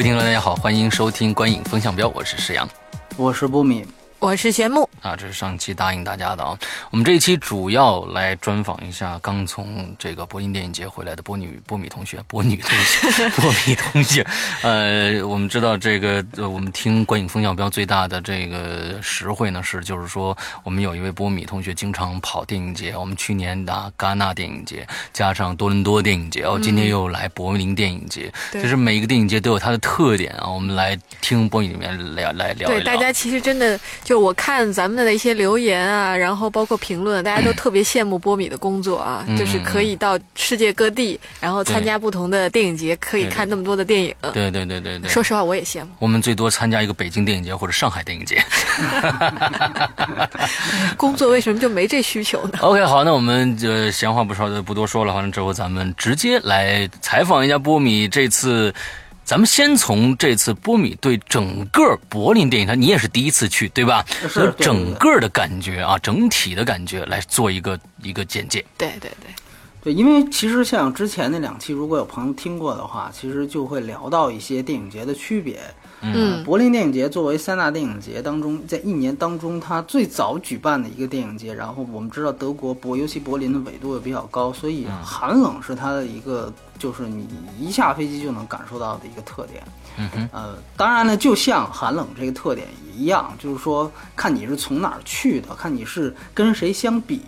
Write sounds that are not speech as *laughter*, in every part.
各位听众，大家好，欢迎收听《观影风向标》，我是石阳，我是波米。我是玄木啊，这是上期答应大家的啊。我们这一期主要来专访一下刚从这个柏林电影节回来的波女波米同学，波女同学，*laughs* 波米同学。呃，我们知道这个，我们听观影风向标最大的这个实惠呢是，就是说我们有一位波米同学经常跑电影节。我们去年的戛纳电影节，加上多伦多电影节，哦，今天又来柏林电影节，就是每一个电影节都有它的特点啊。我们来听波米里面聊来聊一聊。对，大家其实真的。就我看咱们的一些留言啊，然后包括评论，大家都特别羡慕波米的工作啊，就是可以到世界各地，然后参加不同的电影节，可以看那么多的电影。对对对对对。说实话，我也羡慕。我们最多参加一个北京电影节或者上海电影节。*laughs* 工作为什么就没这需求呢？OK，好，那我们就闲话不说就不多说了，反正之后咱们直接来采访一下波米这次。咱们先从这次波米对整个柏林电影节，你也是第一次去，对吧？和。整个的感觉啊，整体的感觉来做一个一个简介。对对对，对，因为其实像之前那两期，如果有朋友听过的话，其实就会聊到一些电影节的区别。嗯，柏林电影节作为三大电影节当中，在一年当中它最早举办的一个电影节，然后我们知道德国柏，尤其柏林的纬度也比较高，所以寒冷是它的一个，就是你一下飞机就能感受到的一个特点。嗯哼，呃，当然呢，就像寒冷这个特点一样，就是说看你是从哪儿去的，看你是跟谁相比，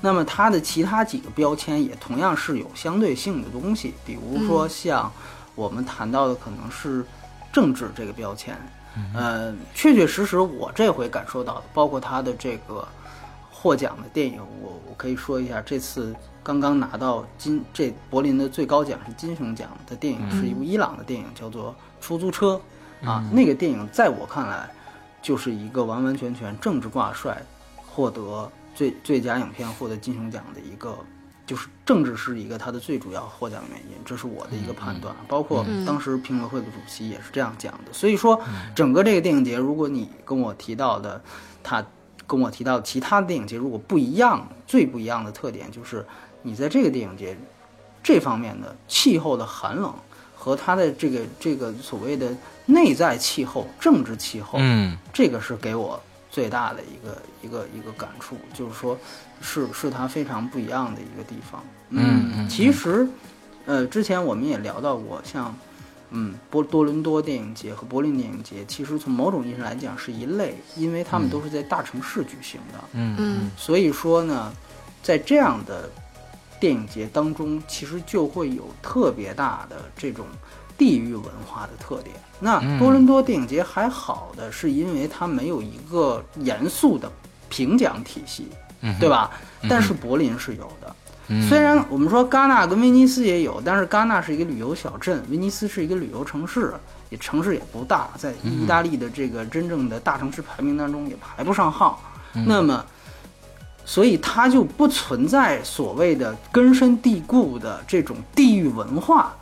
那么它的其他几个标签也同样是有相对性的东西，比如说像我们谈到的可能是。政治这个标签，呃，确确实实，我这回感受到的，包括他的这个获奖的电影，我我可以说一下，这次刚刚拿到金这柏林的最高奖是金熊奖的电影，是一部伊朗的电影，叫做《出租车》啊，那个电影在我看来就是一个完完全全政治挂帅，获得最最佳影片，获得金熊奖的一个。就是政治是一个它的最主要获奖原因，这是我的一个判断。包括当时评委会的主席也是这样讲的。所以说，整个这个电影节，如果你跟我提到的，他跟我提到其他的电影节如果不一样，最不一样的特点就是你在这个电影节这方面的气候的寒冷和它的这个这个所谓的内在气候、政治气候，嗯，这个是给我最大的一个一个一个感触，就是说。是是它非常不一样的一个地方。嗯嗯，其实，呃，之前我们也聊到过，像，嗯，波多伦多电影节和柏林电影节，其实从某种意义上来讲是一类，因为他们都是在大城市举行的。嗯嗯，所以说呢，在这样的电影节当中，其实就会有特别大的这种地域文化的特点。那多伦多电影节还好的是因为它没有一个严肃的评奖体系。对吧？但是柏林是有的。虽然我们说戛纳跟威尼斯也有，但是戛纳是一个旅游小镇，威尼斯是一个旅游城市，也城市也不大，在意大利的这个真正的大城市排名当中也排不上号。那么，所以它就不存在所谓的根深蒂固的这种地域文化。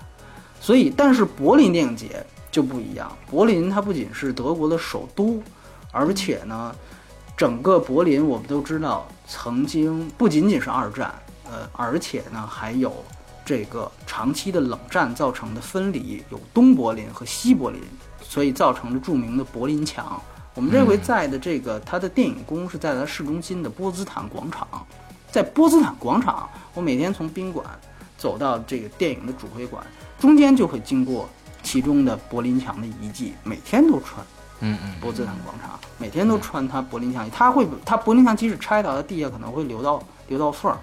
所以，但是柏林电影节就不一样。柏林它不仅是德国的首都，而且呢。整个柏林，我们都知道，曾经不仅仅是二战，呃，而且呢，还有这个长期的冷战造成的分离，有东柏林和西柏林，所以造成了著名的柏林墙。我们这回在的这个，它的电影宫是在它市中心的波茨坦广场，在波茨坦广场，我每天从宾馆走到这个电影的主会馆，中间就会经过其中的柏林墙的遗迹，每天都穿。嗯嗯，波茨坦广场每天都穿它柏林墙，它会它柏林墙即使拆到，它地下可能会留到留到缝儿，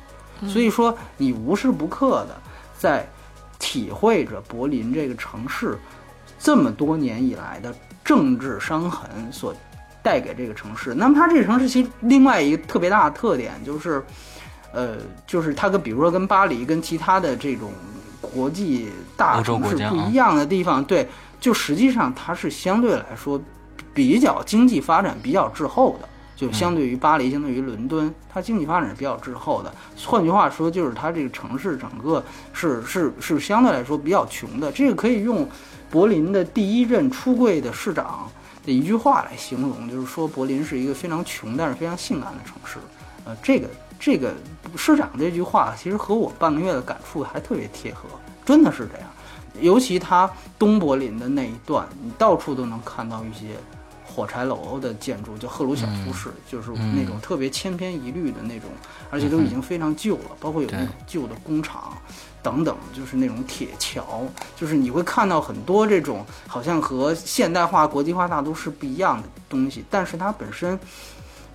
所以说你无时不刻的在体会着柏林这个城市这么多年以来的政治伤痕所带给这个城市。那么它这个城市其实另外一个特别大的特点就是，呃，就是它跟比如说跟巴黎跟其他的这种国际大城市不一样的地方，对，就实际上它是相对来说比较经济发展比较滞后的。就相对于巴黎，相对于伦敦，它经济发展是比较滞后的。换句话说，就是它这个城市整个是是是相对来说比较穷的。这个可以用柏林的第一任出柜的市长的一句话来形容，就是说柏林是一个非常穷但是非常性感的城市。呃，这个这个市长这句话其实和我半个月的感触还特别贴合，真的是这样。尤其他东柏林的那一段，你到处都能看到一些火柴楼的建筑，就赫鲁晓夫式，就是那种特别千篇一律的那种，而且都已经非常旧了，包括有那种旧的工厂等等，就是那种铁桥，就是你会看到很多这种好像和现代化、国际化大都市不一样的东西，但是它本身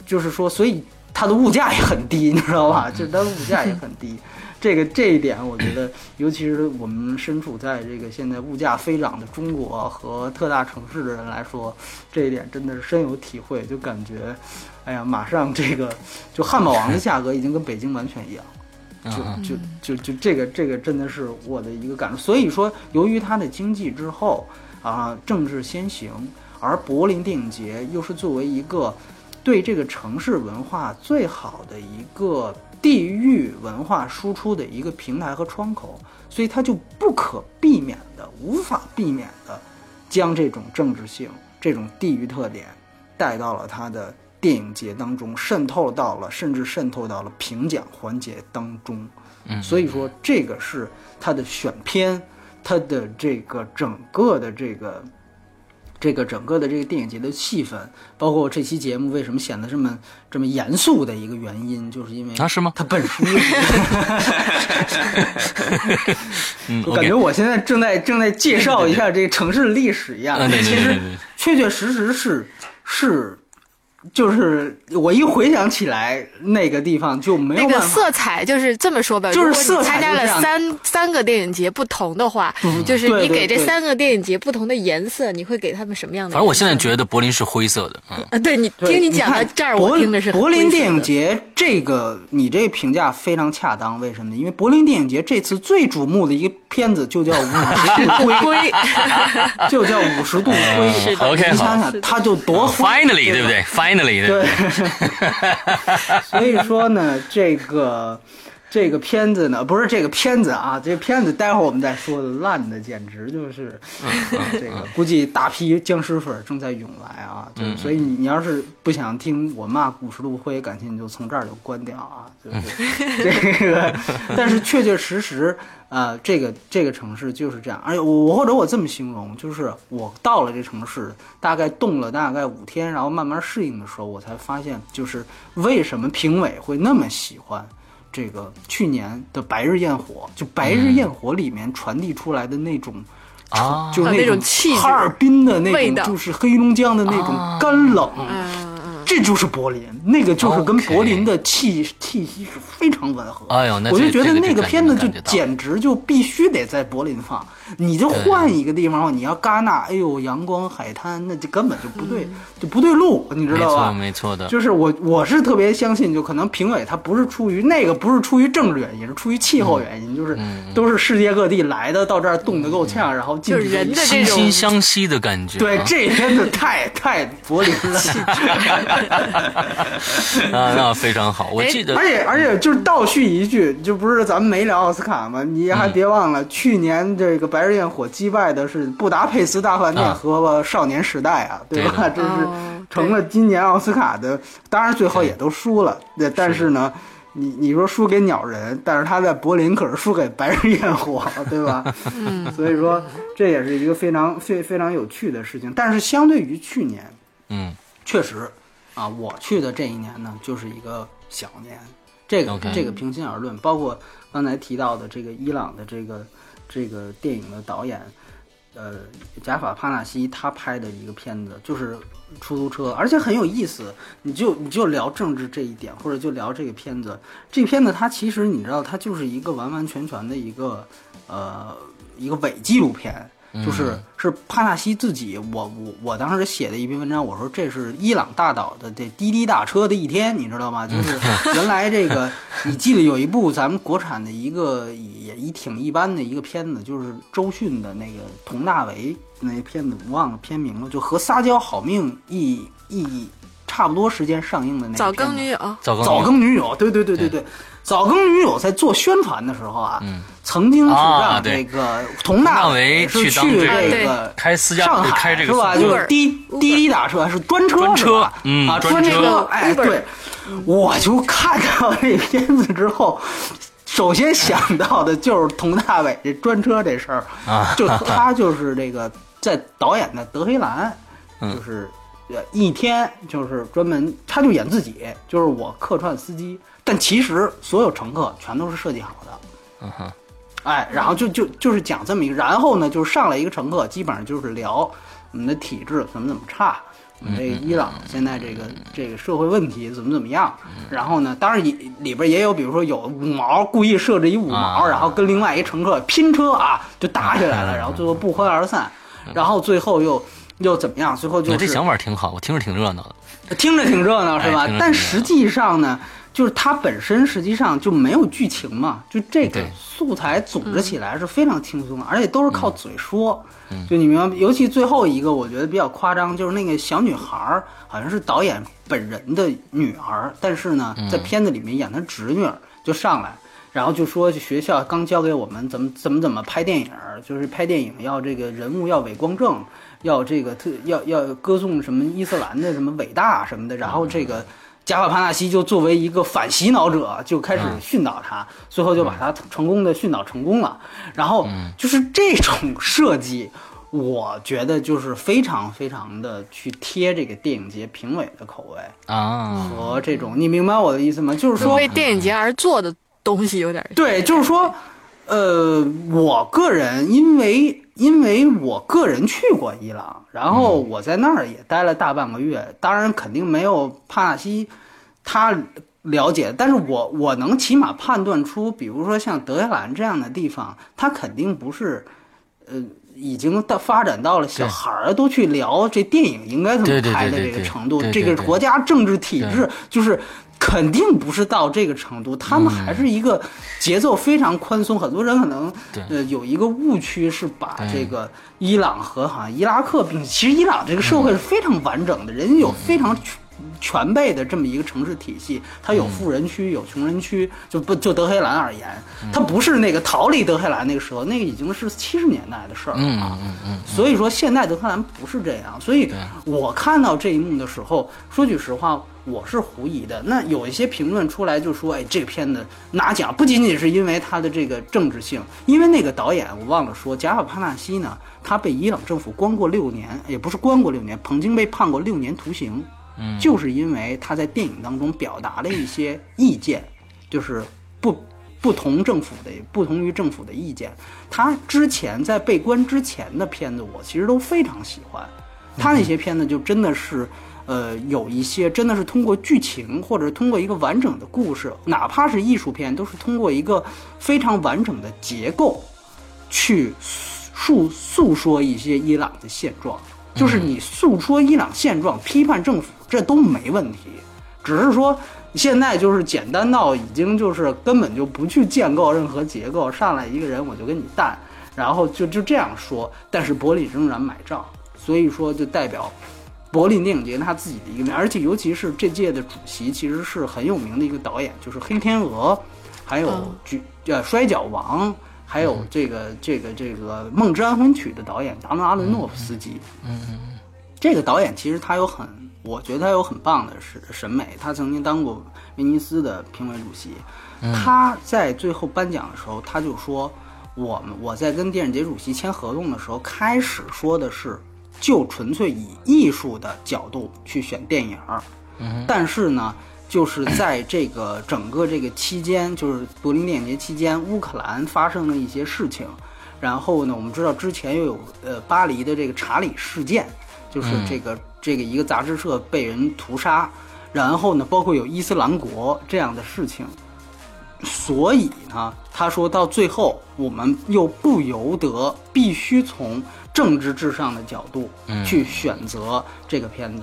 就是说，所以它的物价也很低，*laughs* 你知道吧？就是它的物价也很低。这个这一点，我觉得，尤其是我们身处在这个现在物价飞涨的中国和特大城市的人来说，这一点真的是深有体会。就感觉，哎呀，马上这个就汉堡王的价格已经跟北京完全一样，嗯就就就就这个这个真的是我的一个感受。所以说，由于它的经济之后啊，政治先行，而柏林电影节又是作为一个对这个城市文化最好的一个地域文化输出的一个平台和窗口，所以它就不可避免的、无法避免的将这种政治性、这种地域特点带到了它的电影节当中，渗透到了，甚至渗透到了评奖环节当中。嗯所以说这个是它的选片，它的这个整个的这个。这个整个的这个电影节的气氛，包括这期节目为什么显得这么这么严肃的一个原因，就是因为啊是吗？它本书，*laughs* 嗯我感觉我现在正在正在介绍一下这个城市历史一样。嗯对对。其实确确实实是是，就是我一回想起来，那个地方就没有那个办法。色彩就是这么说吧，就是色彩你参加了三三个电影节不同的话，就是你给这三个电影节不同的颜色，你会给他们什么样的？反正我现在觉得柏林是灰色的，嗯，啊，对你听你讲到这儿，柏我听的是柏林电影节这个，你这评价非常恰当。为什么呢？因为柏林电影节这次最瞩目的一个片子就叫《五十度灰》*laughs* *laughs* 就叫《五十度灰》。OK，你想好想，它就多灰 Finally，对不对？Finally，对？*laughs* 所以说呢，这个这个片子呢，不是这个片子啊，这个片子待会儿我们再说的，烂的简直就是，这个估计大批僵尸粉正在涌来啊，就所以你你要是不想听我骂五十度灰，感情你就从这儿就关掉啊，就是这个，但是确确实实。呃，这个这个城市就是这样，而且我我或者我这么形容，就是我到了这城市，大概动了大概五天，然后慢慢适应的时候，我才发现，就是为什么评委会那么喜欢这个去年的《白日焰火》，就《白日焰火》里面传递出来的那种。啊。就是啊那种种气哈尔滨的那种，就是黑龙江的那种啊。干冷，这就是柏林，那个就是跟柏林的气气息是非常吻合。哎呦那我就觉得那个片子就简直就必须得在柏林放，你就换一个地方，你要戛纳，哎呦，阳光海滩，那就根本就不对，就不对路，你知道吧？没错的，就是我我是特别相信，就可能评委他不是出于那个，不是出于政治原因，是出于气候原因，就是都是世界各地来的，到这儿冻得够呛，然后进去就是人的这种惺惺相惜的感觉。对啊这真的太太柏林了。*laughs* 啊，那非常好。我哎记得而且而且就是倒叙一句，就不是咱们没聊奥斯卡吗？你还别忘了，去年这个《白日焰火》击败的是布达佩斯大饭店啊和《少年时代》啊，对吧？这是哦成了今年奥斯卡的，当然最后也都输了。对，但是呢，你你说输给鸟人，但是他在柏林可是输给《白日焰火》，*laughs* 对吧？嗯，所以说这也是一个非常非非常有趣的事情。但是相对于去年，嗯确实，啊，我去的这一年呢，就是一个小年。这个这个平心而论，包括刚才提到的这个伊朗的这个这个电影的导演，呃，贾法帕纳西他拍的一个片子，就是出租车，而且很有意思。你就你就聊政治这一点，或者就聊这个片子。这片子它其实你知道，它就是一个完完全全的一个呃一个伪纪录片。就是是帕纳西自己，我我我当时写的一篇文章，我说这是伊朗大岛的这滴滴打车的一天，你知道吗？就是 *laughs* 原来这个你记得有一部咱们国产的一个也也挺一般的一个片子，就是周迅的那个佟大为那片子，我忘了片名了，就和《撒娇好命》一一差不多时间上映的那个早更女友，早更早更女友，对对对对对，早更女友在做宣传的时候啊，嗯。曾经是让这个佟大为去当这个这个开私家上海开这个是吧？就是滴滴滴打车是专车专车是吧？啊，嗯专专车车哎对，我就看到这片子之后。首先想到的就是佟大为这专车这事儿啊。就他就是这个在导演的德黑兰，嗯。就是呃一天就是专门他就演自己，就是我客串司机，但其实所有乘客全都是设计好的，嗯哼，哎，然后就就就是讲这么一个，然后呢，就是上来一个乘客，基本上就是聊我们的体制怎么怎么差，我们这个伊朗现在这个这个社会问题怎么怎么样。然后呢，当然也里边也有，比如说有五毛故意设置一五毛，啊然后跟另外一乘客拼车啊，就打起来了，然后最后不欢而散，然后最后又又怎么样？最后就是这想法挺好，我听着挺热闹的。听着挺热闹是吧？但实际上呢，就是它本身实际上就没有剧情嘛，就这个素材组织起来是非常轻松的，而且都是靠嘴说。嗯就你明白，尤其最后一个，我觉得比较夸张，就是那个小女孩儿，好像是导演本人的女儿，但是呢，嗯在片子里面演她侄女儿，就上来。然后就说学校刚教给我们怎么怎么怎么拍电影儿，就是拍电影要这个人物要伪光正，要这个特要要歌颂什么伊斯兰的什么伟大什么的。然后这个贾法帕纳西就作为一个反洗脑者，就开始训导他，最后就把他成功的训导成功了。然后就是这种设计，我觉得就是非常非常的去贴这个电影节评委的口味啊，和这种，你明白我的意思吗？就是说为电影节而做的东西有点对，就是说，呃，我个人因为因为我个人去过伊朗，然后我在那儿也待了大半个月，当然肯定没有帕纳西他了解，但是我我能起码判断出，比如说像德黑兰这样的地方，它肯定不是，呃。已经到发展到了小孩儿都去聊这电影应该怎么拍的这个程度，这个国家政治体制就是肯定不是到这个程度，他们还是一个节奏非常宽松。很多人可能对。呃有一个误区是把这个伊朗和好像伊拉克并，其实伊朗这个社会是非常完整的，人家有非常全全备的这么一个城市体系，它有富人区，有穷人区，就不就德黑兰而言，它不是那个逃离德黑兰那个时候，那个已经是七十年代的事儿了嗯啊。嗯嗯所以说现在德黑兰不是这样，所以我看到这一幕的时候，说句实话，我是狐疑的。那有一些评论出来就说，哎，这个片子拿奖不仅仅是因为它的这个政治性，因为那个导演我忘了说，贾法帕纳西呢，他被伊朗政府关过六年，也不是关过六年，曾经被判过六年徒刑，嗯就是因为他在电影当中表达了一些意见，就是不不同政府的不同于政府的意见。他之前在被关之前的片子，我其实都非常喜欢。他那些片子就真的是，呃，有一些真的是通过剧情或者通过一个完整的故事，哪怕是艺术片，都是通过一个非常完整的结构去诉诉说一些伊朗的现状。就是你诉说伊朗现状、批判政府，这都没问题，只是说现在就是简单到已经就是根本就不去建构任何结构，上来一个人我就跟你淡，然后就就这样说。但是柏林仍然买账，所以说就代表柏林电影节他自己的一个面，而且尤其是这届的主席其实是很有名的一个导演，就是《黑天鹅》，还有嗯举呃《摔跤王》。还有这个这个这个《梦之安魂曲》的导演达伦阿伦诺夫斯基，嗯这个导演其实他有很，我觉得他有很棒的审审美。他曾经当过威尼斯的评委主席。他在最后颁奖的时候，他就说：“我们我在跟电影节主席签合同的时候，开始说的是就纯粹以艺术的角度去选电影儿，但是呢。”就是在这个整个这个期间，就是柏林电影节期间，乌克兰发生了一些事情，然后呢，我们知道之前又有呃巴黎的这个查理事件，就是这个、这个一个杂志社被人屠杀，然后呢，包括有伊斯兰国这样的事情，所以呢，他说到最后，我们又不由得必须从政治至上的角度去选择这个片子。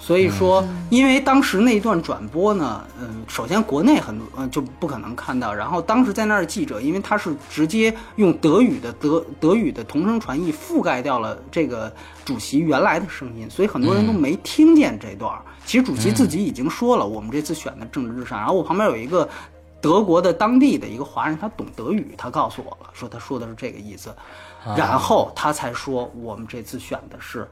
所以说，因为当时那一段转播呢，嗯，首先国内很多呃就不可能看到，然后当时在那儿的记者，因为他是直接用德语的德德语的同声传译覆盖掉了这个主席原来的声音，所以很多人都没听见这段。其实主席自己已经说了，我们这次选的政治至上。然后我旁边有一个德国的当地的一个华人，他懂德语，他告诉我了，说他说的是这个意思，然后他才说我们这次选的是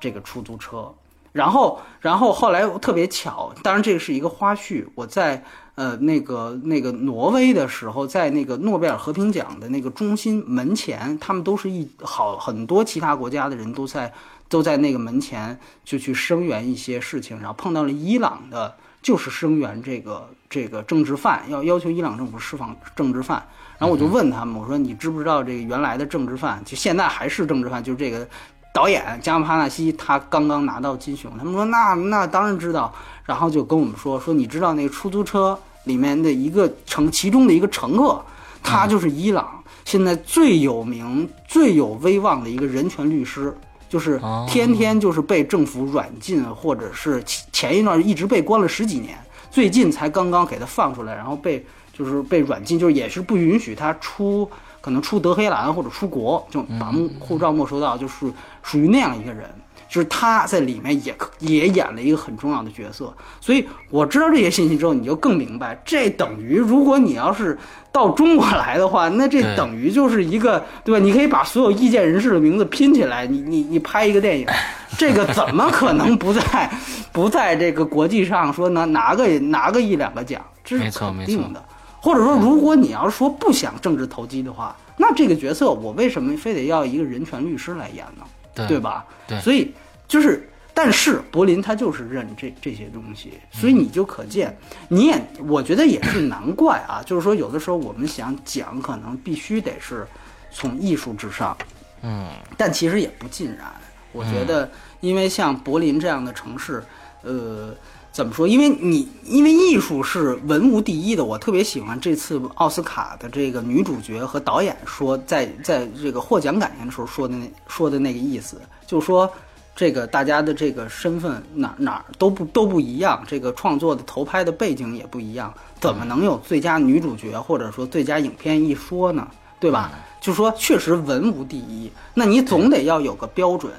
这个出租车。然后，然后后来特别巧，当然这个是一个花絮。我在呃那个那个挪威的时候，在那个诺贝尔和平奖的那个中心门前，他们都是一好很多其他国家的人都在都在那个门前就去声援一些事情，然后碰到了伊朗的，就是声援这个这个政治犯，要要求伊朗政府释放政治犯。然后我就问他们，我说你知不知道这个原来的政治犯，就现在还是政治犯，就是这个。导演加姆帕纳西他刚刚拿到金熊，他们说那那当然知道，然后就跟我们说说你知道那个出租车里面的一个乘其中的一个乘客，他就是伊朗现在最有名最有威望的一个人权律师，就是天天就是被政府软禁，或者是前一段一直被关了十几年，最近才刚刚给他放出来，然后被就是被软禁，就是也是不允许他出。可能出德黑兰或者出国，就把护照没收到，就是属于那样一个人，就是他在里面也也演了一个很重要的角色。所以我知道这些信息之后，你就更明白，这等于如果你要是到中国来的话，那这等于就是一个对吧？你可以把所有意见人士的名字拼起来，你你你拍一个电影，*laughs* 这个怎么可能不在不在这个国际上说拿拿个拿个一两个奖？这是肯定的。或者说，如果你要是说不想政治投机的话，那这个角色我为什么非得要一个人权律师来演呢？对吧？对，所以就是，但是柏林他就是认这这些东西，所以你就可见，你也我觉得也是难怪啊。就是说，有的时候我们想讲，可能必须得是从艺术至上，嗯，但其实也不尽然。我觉得，因为像柏林这样的城市，呃。怎么说？因为你因为艺术是文无第一的，我特别喜欢这次奥斯卡的这个女主角和导演说，在在这个获奖感言的时候说的那说的那个意思，就是说这个大家的这个身份哪哪都不都不一样，这个创作的投拍的背景也不一样，怎么能有最佳女主角或者说最佳影片一说呢？对吧？就说确实文无第一，那你总得要有个标准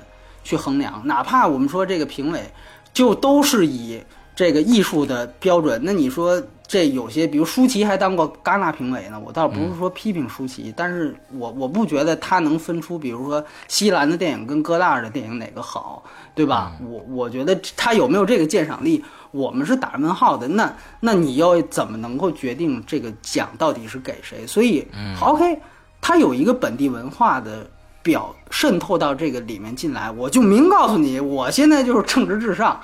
去衡量，哪怕我们说这个评委就都是以。这个艺术的标准，那你说这有些，比如舒淇还当过戛纳评委呢。我倒不是说批评舒淇，但是我我不觉得他能分出，比如说西兰的电影跟哥大的电影哪个好，对吧？我我觉得他有没有这个鉴赏力，我们是打问号的。那那你要怎么能够决定这个奖到底是给谁？所以，OK，他有一个本地文化的表渗透到这个里面进来，我就明告诉你，我现在就是政治至上。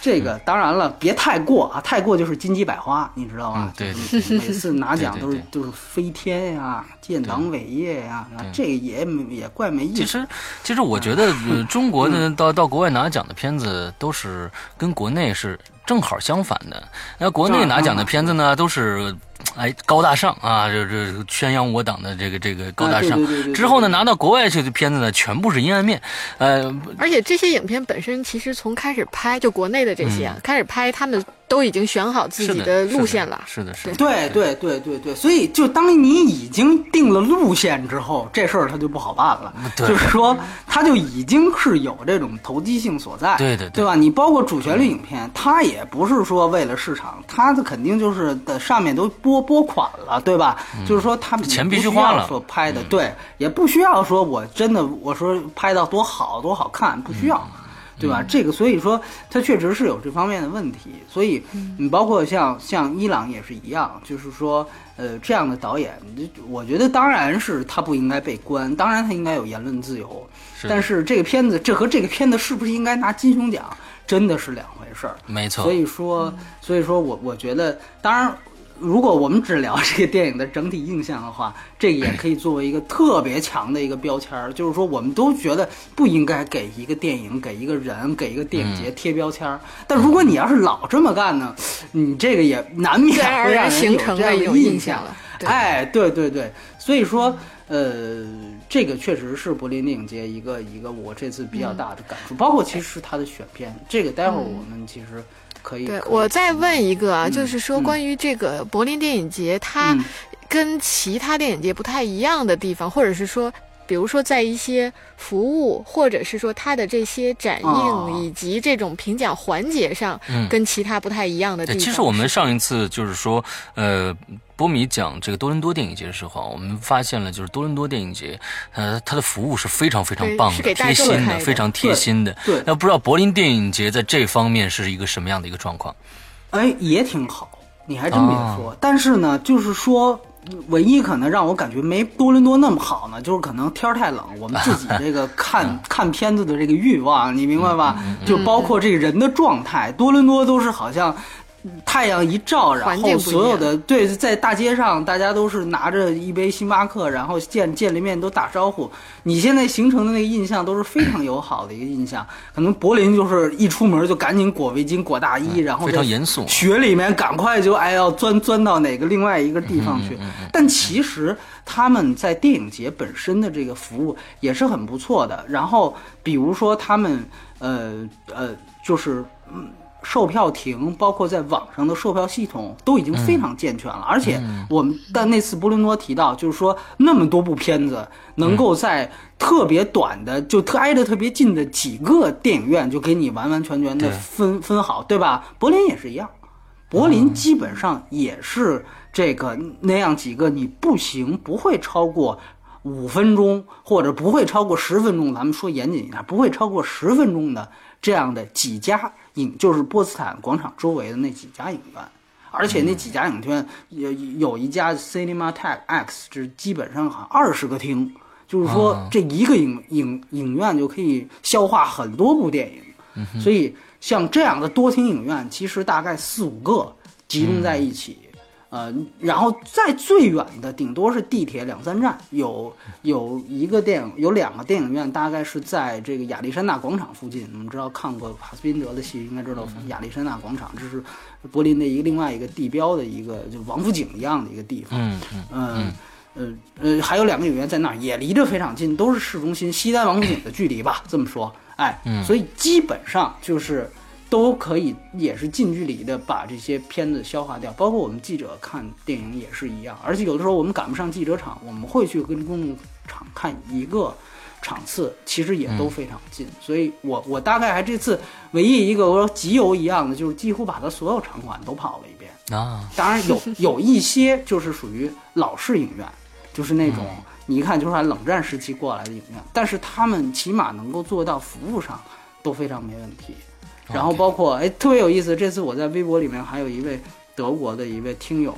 这个当然了，别太过啊，太过就是金鸡百花，你知道吗？对，每次拿奖都是都是飞天呀、建党伟业呀，这个也也怪没意思。其实，其实我觉得 *laughs* 中国的到到国外拿奖的片子都是跟国内是正好相反的。那国内拿奖的片子呢，都是。哎，高大上啊！这这宣扬我党的这个这个高大上。之后呢，拿到国外去的片子呢，全部是阴暗面。呃，而且这些影片本身其实从开始拍，就国内的这些开始拍，他们。都已经选好自己的路线了，是的，是的，对对对对对，所以就当你已经定了路线之后，这事儿它就不好办了。*laughs* 就是说，它就已经是有这种投机性所在，对对对吧？你包括主旋律影片，它也不是说为了市场，它的肯定就是的上面都拨拨款了，对吧？就是说，他们钱必须花了，所拍的对，也不需要说我真的我说拍到多好多好看，不需要。对吧？这个所以说，它确实是有这方面的问题。所以你包括像像伊朗也是一样，就是说，呃，这样的导演，我觉得当然是他不应该被关，当然他应该有言论自由。但是这个片子，这和这个片子是不是应该拿金熊奖，真的是两回事儿。没错。所以说，所以说我我觉得，当然。如果我们只聊这个电影的整体印象的话，这个也可以作为一个特别强的一个标签儿，就是说我们都觉得不应该给一个电影、给一个人、给一个电影节贴标签儿。但如果你要是老这么干呢，你这个也难免会让人有这样的印象了。哎，对对对，所以说，呃，这个确实是柏林电影节一个一个我这次比较大的感触，包括其实它的选片，这个待会儿我们其实可以。对我再问一个啊，嗯就是说嗯关于这个柏林电影节，它嗯跟其他电影节不太一样的地方，或者是说。比如说，在一些服务，或者是说它的这些展映、哦以及这种评奖环节上，嗯跟其他不太一样的地方。对其实我们上一次就是说，呃，波米讲这个多伦多电影节的时候啊，我们发现了，就是多伦多电影节，呃，它的服务是非常非常棒的，贴心的非常贴心的。对那不知道柏林电影节在这方面是一个什么样的一个状况？哎，也挺好，你还真别说。但是呢，就是说，唯一可能让我感觉没多伦多那么好呢，就是可能天儿太冷，我们自己这个看看片子的这个欲望，你明白吧？就包括这个人的状态，多伦多都是好像。太阳一照，然后所有的对，在大街上大家都是拿着一杯星巴克，然后见见了面都打招呼。你现在形成的那个印象都是非常友好的一个印象。可能柏林就是一出门就赶紧裹围巾、裹大衣，然后非常严肃雪里面赶快就哎要钻钻到哪个另外一个地方去。但其实他们在电影节本身的这个服务也是很不错的。然后比如说他们呃呃就是嗯。售票亭，包括在网上的售票系统都已经非常健全了，而且我们但那次波伦多提到，就是说那么多部片子能够在特别短的，就特挨得特别近的几个电影院就给你完完全全的分分好，对吧？柏林也是一样，柏林基本上也是这个那样几个，你步行不会超过五分钟，或者不会超过十分钟，咱们说严谨一点，不会超过十分钟的这样的几家影，就是波茨坦广场周围的那几家影院。而且那几家影院有有一家 Cinema Tech X，就是基本上好像二十个厅，就是说这一个影影影院就可以消化很多部电影。所以像这样的多厅影院，其实大概四五个集中在一起，呃，然后在最远的顶多是地铁两三站，有有一个电影，有两个电影院，大概是在这个亚历山大广场附近。我们知道看过帕斯宾德的戏，应该知道亚历山大广场，这是柏林的一个另外一个地标的一个就王府井一样的一个地方。嗯嗯嗯。呃呃，还有两个影院在那儿，也离着非常近，都是市中心西单王府井的距离吧，这么说，哎，所以基本上就是都可以，也是近距离的把这些片子消化掉。包括我们记者看电影也是一样，而且有的时候我们赶不上记者场，我们会去跟公众场看一个场次，其实也都非常近。所以我我大概还这次唯一一个我说集邮一样的，就是几乎把它所有场馆都跑了一遍。啊，当然有 *laughs* 有一些就是属于老式影院，就是那种你一看就是按冷战时期过来的影院，但是他们起码能够做到服务上都非常没问题。然后包括哎特别有意思，这次我在微博里面还有一位德国的一位听友，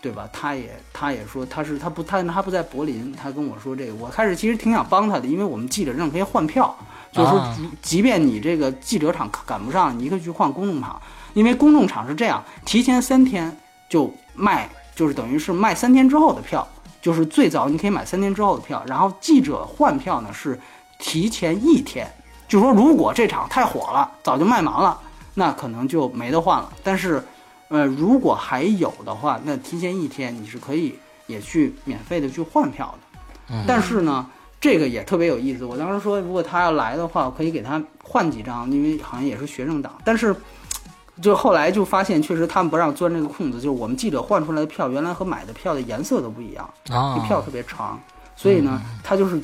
对吧？他也他也说他是他不他他不在柏林，他跟我说这个，我开始其实挺想帮他的，因为我们记者证可以换票，就是说即便你这个记者场赶不上，你可以去换公众场，因为公众场是这样，提前三天就卖，就是等于是卖三天之后的票，就是最早你可以买三天之后的票，然后记者换票呢是提前一天，就说如果这场太火了，早就卖完了，那可能就没得换了。但是，呃，如果还有的话，那提前一天你是可以也去免费的去换票的。但是呢，这个也特别有意思。我当时说，如果他要来的话，我可以给他换几张，因为好像也是学生党。但是，就后来就发现，确实他们不让钻这个空子，就是我们记者换出来的票，原来和买的票的颜色都不一样，啊这票特别长，所以呢，他就是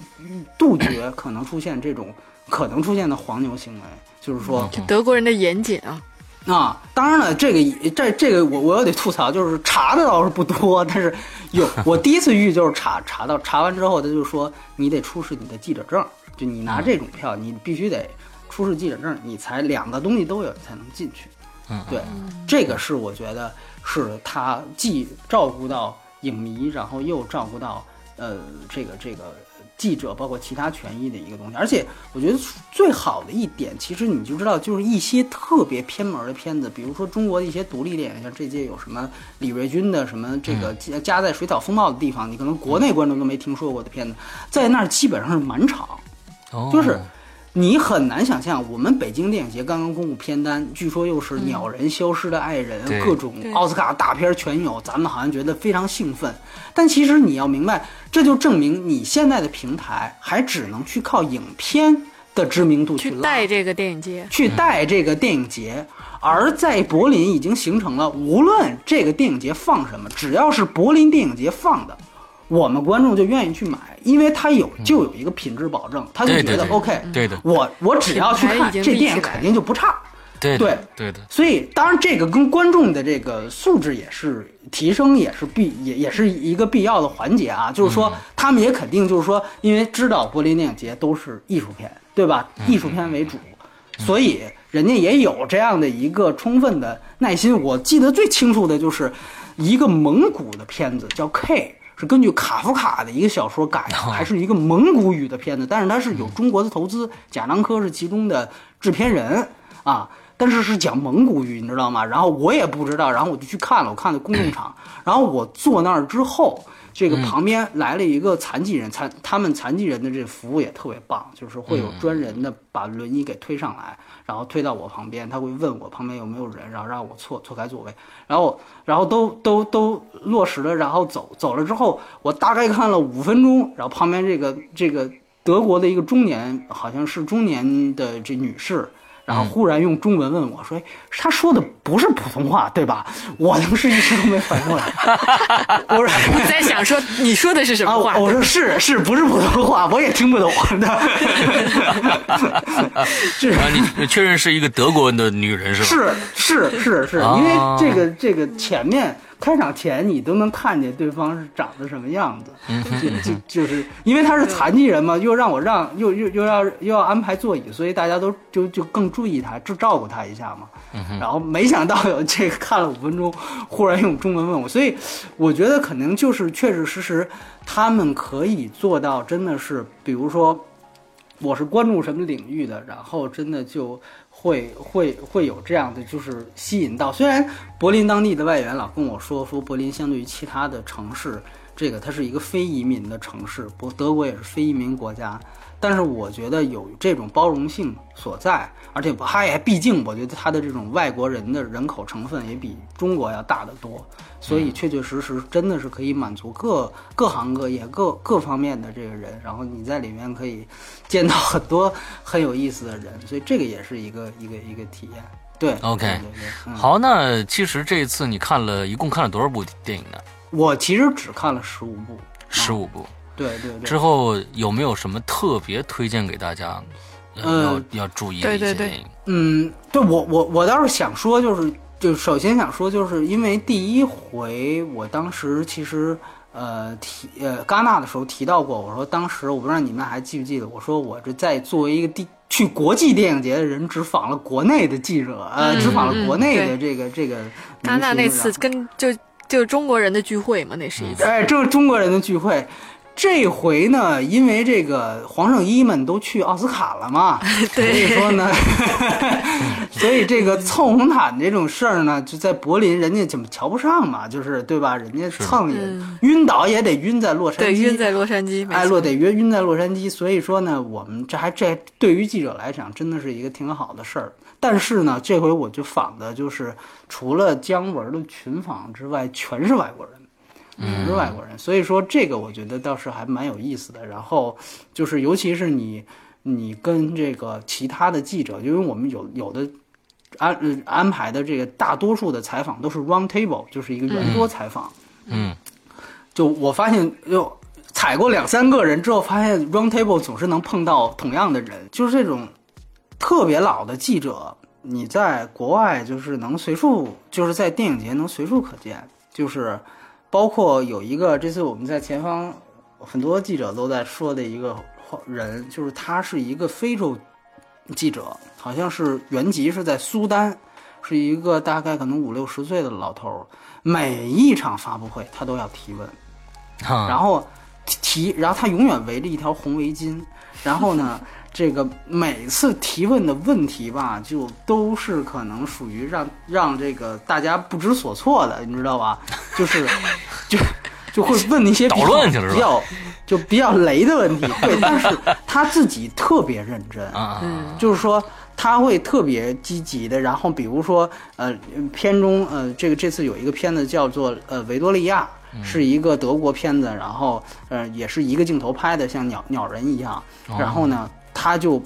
杜绝可能出现这种可能出现的黄牛行为，就是说。德国人的严谨啊，啊，当然了，这个也这这个我我又得吐槽，就是查的倒是不多，但是有我第一次遇就是查查到查完之后，他就说你得出示你的记者证，就你拿这种票，你必须得出示记者证，你才两个东西都有，你才能进去。嗯，对，这个是我觉得是他既照顾到影迷，然后又照顾到呃这个这个记者，包括其他权益的一个东西。而且我觉得最好的一点，其实你就知道，就是一些特别偏门的片子，比如说中国的一些独立电影，像这届有什么李瑞军的什么这个家家在水草风暴的地方，你可能国内观众都没听说过的片子，在那儿基本上是满场。哦就是你很难想象，我们北京电影节刚刚公布片单，据说又是《鸟人》《消失的爱人》对。各种奥斯卡大片全有，咱们好像觉得非常兴奋。但其实你要明白，这就证明你现在的平台还只能去靠影片的知名度去拉。带这个电影节，去带这个电影节，而在柏林已经形成了，无论这个电影节放什么，只要是柏林电影节放的，我们观众就愿意去买，因为它有就有一个品质保证，他就觉得 OK，对的我我只要去看这电影肯定就不差。对对对的，所以，当然，这个跟观众的这个素质也是提升，也是必也也是一个必要的环节啊。就是说，他们也肯定就是说，因为知道柏林电影节都是艺术片，对吧？艺术片为主，所以人家也有这样的一个充分的耐心。我记得最清楚的就是一个蒙古的片子，叫《K》。是根据卡夫卡的一个小说改的，还是一个蒙古语的片子，但是它是有中国的投资，贾樟柯是其中的制片人啊。但是是讲蒙古语，你知道吗？然后我也不知道，然后我就去看了，我看的公众场，然后我坐那儿之后，这个旁边来了一个残疾人，残他们残疾人的这服务也特别棒，就是会有专人的把轮椅给推上来，然后推到我旁边，他会问我旁边有没有人，然后让我错错开座位，然后然后都都都落实了，然后走走了之后，我大概看了五分钟，然后旁边这个这个德国的一个中年，好像是中年的这女士。然后忽然用中文问我说：“哎，他说的不是普通话对吧？”我当时一时都没反应过来。*laughs* 我说你在想说你说的是什啊，么话？我说是是不是普通话？我也听不懂的。*laughs* 是啊，你确认是一个德国的女人是吧？是是是是，啊因为这个这个前面开场前你都能看见对方是长得什么样子，就就就是因为他是残疾人嘛，又让我让又又又要又要安排座椅，所以大家都就就更注意他，就照顾他一下嘛。然后没想到有这个看了五分钟，忽然用中文问我，所以我觉得可能就是确确实实他们可以做到，真的是比如说。我是关注什么领域的，然后真的就会会会有这样的，就是吸引到。虽然柏林当地的外援老跟我说，说柏林相对于其他的城市，这个它是一个非移民的城市，不，德国也是非移民国家。但是我觉得有这种包容性所在，而且它也毕竟，我觉得它的这种外国人的人口成分也比中国要大得多，所以确确实实真的是可以满足各各行各业各各方面的这个人，然后你在里面可以见到很多很有意思的人，所以这个也是一个一个一个体验。对。OK 对对对。嗯、好，那其实这一次你看了一共看了多少部电影呢？我其实只看了十五部，十五部。对对对。之后有没有什么特别推荐给大家？呃，呃要要注意的对对对一些电影。嗯，对我我我倒是想说，就是就首先想说，就是因为第一回我当时其实呃提呃戛纳的时候提到过，我说当时我不知道你们还记不记得，我说我这在作为一个第去国际电影节的人，只访了国内的记者，呃，嗯只访了国内的嗯这个这个戛纳那次跟就就中国人的聚会嘛，那是一次。哎，这是中国人的聚会。这回呢，因为这个黄圣依们都去奥斯卡了嘛，*laughs* 所以说呢，*laughs* 所以这个蹭红毯这种事儿呢，就在柏林人家怎么瞧不上嘛，就是对吧？人家蹭也嗯晕倒也得晕在洛杉矶，对，晕在洛杉矶，没哎，错落得晕晕在洛杉矶，所以说呢，我们这还这对于记者来讲，真的是一个挺好的事儿。但是呢，这回我就访的就是除了姜文的群访之外，全是外国人。全是外国人，所以说这个我觉得倒是还蛮有意思的。然后就是，尤其是你你跟这个其他的记者，因为我们有有的安呃安排的这个大多数的采访都是 round table，就是一个圆桌采访。嗯，就我发现，就踩过两三个人之后，发现 round table 总是能碰到同样的人，就是这种特别老的记者，你在国外就是能随处，就是在电影节能随处可见，就是包括有一个这次我们在前方很多记者都在说的一个人，就是他是一个非洲记者，好像是原籍是在苏丹，是一个大概可能五六十岁的老头儿，每一场发布会他都要提问。哈然后提，然后他永远围着一条红围巾，然后呢，这个每次提问的问题吧，就都是可能属于让让这个大家不知所措的，你知道吧？*laughs* 就是就就会问一些比捣较乱去了比较就比较雷的问题。*laughs* 对，但是他自己特别认真啊，就是说他会特别积极的。然后比如说，呃，片中呃，这个这次有一个片子叫做呃维多利亚，是一个德国片子，然后呃也是一个镜头拍的像鸟鸟人一样。然后呢，他就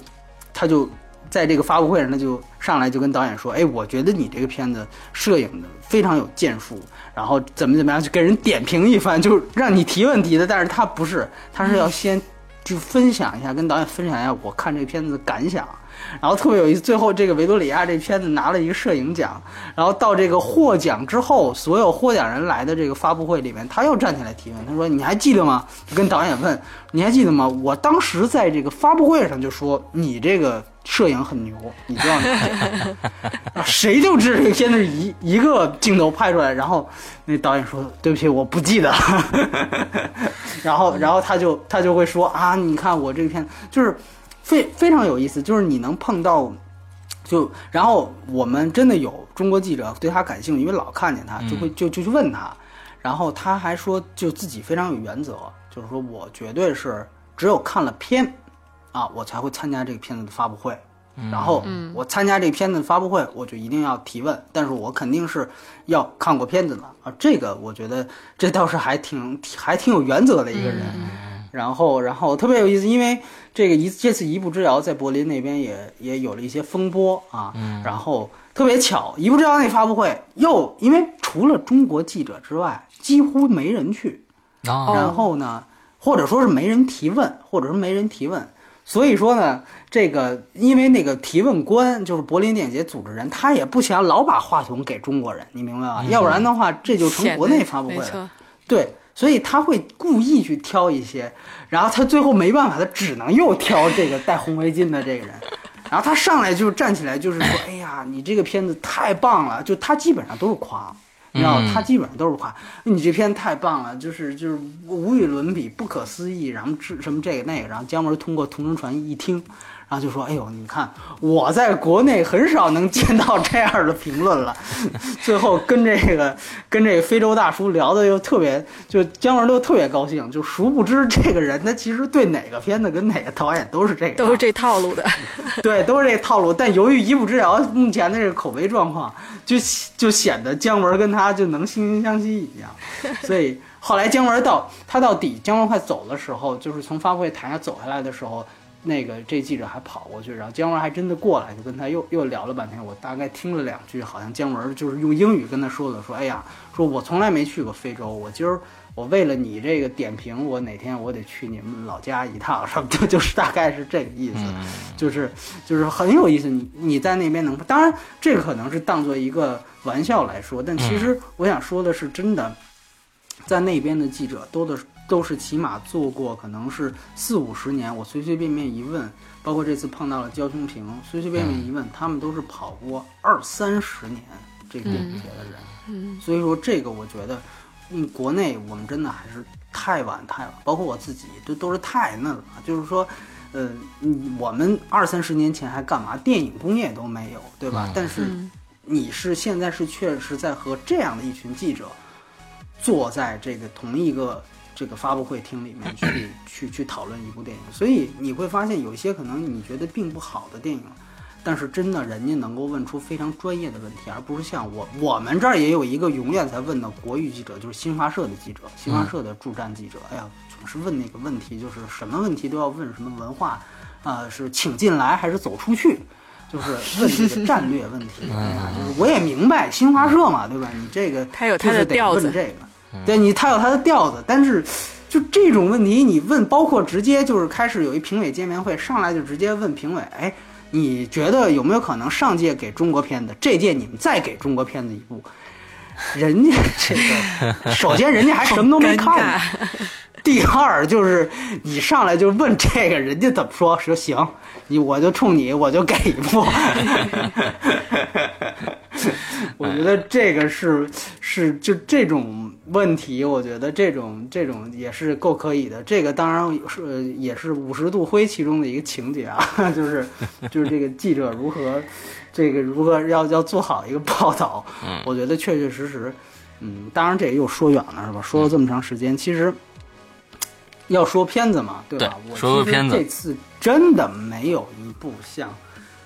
他就在这个发布会上，他就上来就跟导演说：“哎，我觉得你这个片子摄影的非常有建树。”然后怎么怎么样，就给人点评一番，就让你提问题的。但是他不是，他是要先就分享一下，跟导演分享一下我看这个片子的感想。然后特别有意思，最后这个维多利亚这片子拿了一个摄影奖。然后到这个获奖之后，所有获奖人来的这个发布会里面，他又站起来提问，他说：“你还记得吗？”就跟导演问：“你还记得吗？我当时在这个发布会上就说你这个。”摄影很牛，你知道吗？谁就知道这个片子一一个镜头拍出来，然后那导演说：“对不起，我不记得。*laughs* ”然后，然后他就他就会说：“啊，你看我这个片子就是非非常有意思，就是你能碰到，就然后我们真的有中国记者对他感兴趣，因为老看见他，就会就就去问他，然后他还说就自己非常有原则，就是说我绝对是只有看了片。”啊，我才会参加这个片子的发布会，然后我参加这片子的发布会，我就一定要提问，但是我肯定是要看过片子的啊。这个我觉得这倒是还挺还挺有原则的一个人。然后，然后特别有意思，因为这个一这次《一步之遥》在柏林那边也也有了一些风波啊。然后特别巧，《一步之遥》那发布会又因为除了中国记者之外，几乎没人去。然后呢，或者说是没人提问，或者说没人提问。所以说呢，这个因为那个提问官就是柏林电影节组织人，他也不想老把话筒给中国人，你明白吗？要不然的话，这就成国内发布会了。对，所以他会故意去挑一些，然后他最后没办法，他只能又挑这个戴红围巾的这个人，*laughs* 然后他上来就站起来，就是说：“哎呀，你这个片子太棒了！”就他基本上都是夸。你知道，他基本上都是夸你这片太棒了，就是就是无与伦比，不可思议，然后这什么这个那个，然后姜文通过同声传译一听。然后就说：“哎呦，你看我在国内很少能见到这样的评论了。*laughs* ”最后跟这个跟这个非洲大叔聊的又特别，就姜文都特别高兴。就殊不知这个人他其实对哪个片子跟哪个导演都是这个，都是这套路的。*laughs* 对，都是这套路。但由于《一步之遥》目前的这个口碑状况，就就显得姜文跟他就能惺惺相惜一样。*laughs* 所以后来姜文到他到底姜文快走的时候，就是从发布会台上走下来的时候。那个这记者还跑过去，然后姜文还真的过来，就跟他又又聊了半天。我大概听了两句，好像姜文就是用英语跟他说的，说：“哎呀，说我从来没去过非洲，我今儿我为了你这个点评，我哪天我得去你们老家一趟，什么的，*laughs* 就是大概是这个意思，就是就是很有意思。你你在那边能，当然这个可能是当做一个玩笑来说，但其实我想说的是，真的在那边的记者多的。都是起码做过，可能是四五十年。我随随便便一问，包括这次碰到了焦通平，随随便便一问，他们都是跑过二三十年这个电影节的人。嗯，所以说这个我觉得，嗯，国内我们真的还是太晚太晚，包括我自己都都是太嫩了。就是说，呃，我们二三十年前还干嘛？电影工业都没有，对吧？但是你是现在是确实在和这样的一群记者坐在这个同一个。这个发布会厅里面去去去讨论一部电影，所以你会发现有些可能你觉得并不好的电影，但是真的人家能够问出非常专业的问题，而不是像我我们这儿也有一个永远在问的国语记者，就是新华社的记者，新华社的驻站记者。哎呀，总是问那个问题，就是什么问题都要问，什么文化，啊，是请进来还是走出去，就是问这个战略问题。*laughs* 哎呀，就是我也明白新华社嘛，对吧？你这个他有他的调子。对你，他有他的调子，但是就这种问题，你问，包括直接就是开始有一评委见面会，上来就直接问评委，哎，你觉得有没有可能上届给中国片子，这届你们再给中国片子一部？人家 *laughs* 这个，首先人家还什么都没看，第二就是你上来就问这个，人家怎么说？说行，你我就冲你，我就给一部。*laughs* *laughs* 我觉得这个是是就这种问题，我觉得这种这种也是够可以的。这个当然是也是五十度灰其中的一个情节啊，*laughs* 就是就是这个记者如何这个如何要要做好一个报道。*laughs* 我觉得确确实实，嗯，当然这又说远了是吧？说了这么长时间，其实要说片子嘛，对吧？对我说片子这次真的没有一部像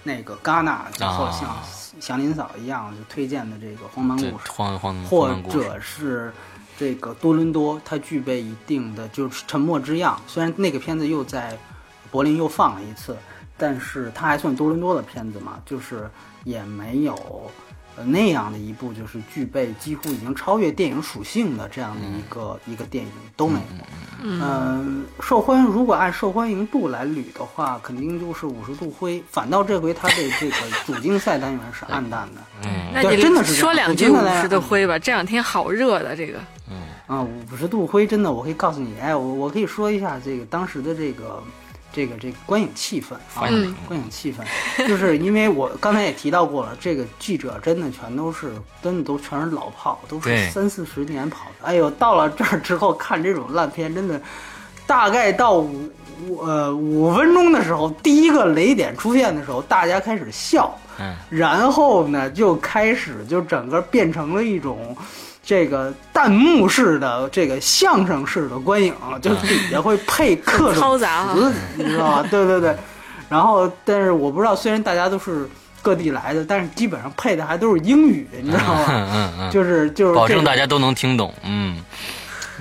那个戛纳最后像啊祥林嫂一样就推荐的这个荒蛮这故事，荒荒或者是这个多伦多，它具备一定的就是沉默之样。虽然那个片子又在柏林又放了一次，但是它还算多伦多的片子嘛，就是也没有呃那样的一部就是具备几乎已经超越电影属性的这样的一个、一个电影都没有。嗯、受欢迎如果按受欢迎度来捋的话，肯定就是五十度灰。反倒这回它的这个主竞赛单元是暗淡的。*laughs* 嗯那你真的是说两句五十度灰吧，这两天好热的这个。嗯啊，五十度灰真的，我可以告诉你，哎，我我可以说一下这个当时的这个这个这个观影气氛啊，嗯观影气氛，就是因为我刚才也提到过了，这个记者真的全都是真的都全是老炮，都是三四十年跑的。哎呦，到了这儿之后看这种烂片，真的大概到五五呃五分钟的时候，第一个雷点出现的时候，大家开始笑。嗯然后呢，就开始就整个变成了一种这个弹幕式的这个相声式的观影，就是底下会配各种 *laughs* 词，你知道吧？对对对。然后，但是我不知道，虽然大家都是各地来的，但是基本上配的还都是英语，你知道吗？嗯嗯嗯，就是就是保证大家都能听懂。嗯，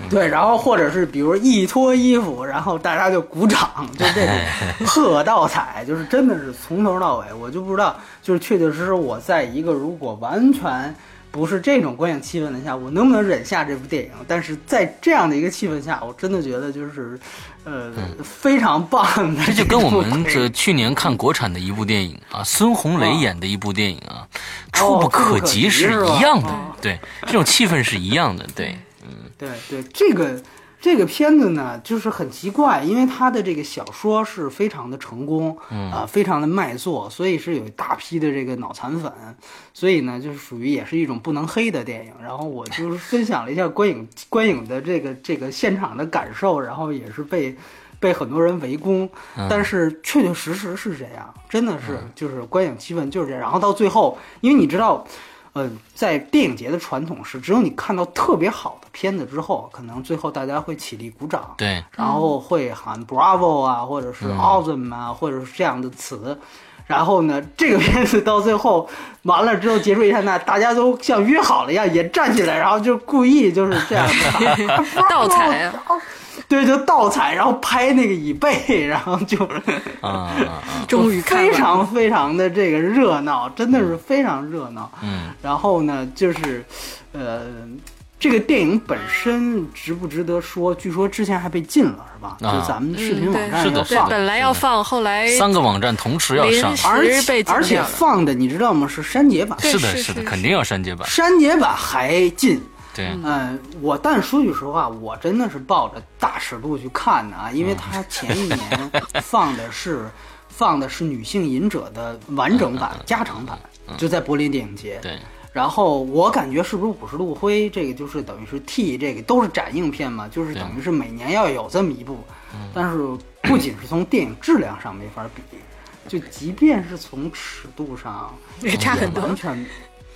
对，然后或者是比如一脱衣服，然后大家就鼓掌，就这种喝倒彩，就是真的是从头到尾，我就不知道，就是确确实实我在一个如果完全不是这种观影气氛的下，我能不能忍下这部电影？但是在这样的一个气氛下，我真的觉得就是，呃，非常棒的。这就跟我们这这去年看国产的一部电影啊，孙红雷演的一部电影啊，触哦不可及是一样的哦。对，这种气氛是一样的。对，嗯对对，这个这个片子呢，就是很奇怪，因为他的这个小说是非常的成功，啊、非常的卖座，所以是有一大批的这个脑残粉，所以呢，就是属于也是一种不能黑的电影。然后我就是分享了一下观影 *laughs* 观影的这个这个现场的感受，然后也是被。被很多人围攻，但是确确实实是这样，真的是就是观影气氛就是这样。然后到最后，因为你知道，呃，在电影节的传统是，只有你看到特别好的片子之后，可能最后大家会起立鼓掌，对，然后会喊 Bravo 啊，或者是 Awesome 啊，或者是这样的词。然后呢，这个片子到最后完了之后结束一刹那，大家都像约好了一样，也站起来，然后就故意就是这样的 *laughs* 倒彩啊，*laughs* 对，就倒彩，然后拍那个椅背，然后就是啊啊，*laughs* 终于看非常非常的这个热闹，真的是非常热闹。嗯，然后呢，就是，呃，这个电影本身值不值得说？据说之前还被禁了，是吧？啊就咱们视频嗯网站是的是的要放，本来要放，后来三个网站同时要上而且而且放的你知道吗？是删节版，是的，是是的，肯定要删节版。删节版还禁。对，嗯，我但说句实话，我真的是抱着大尺度去看的啊，因为它前一年放的是 *laughs* 放的是女性隐者的完整版、加长版，就在柏林电影节。对，然后我感觉是不是五十度灰这个就是等于是替这个都是展映片嘛，就是等于是每年要有这么一部，但是不仅是从电影质量上没法比，就即便是从尺度上也差很多完全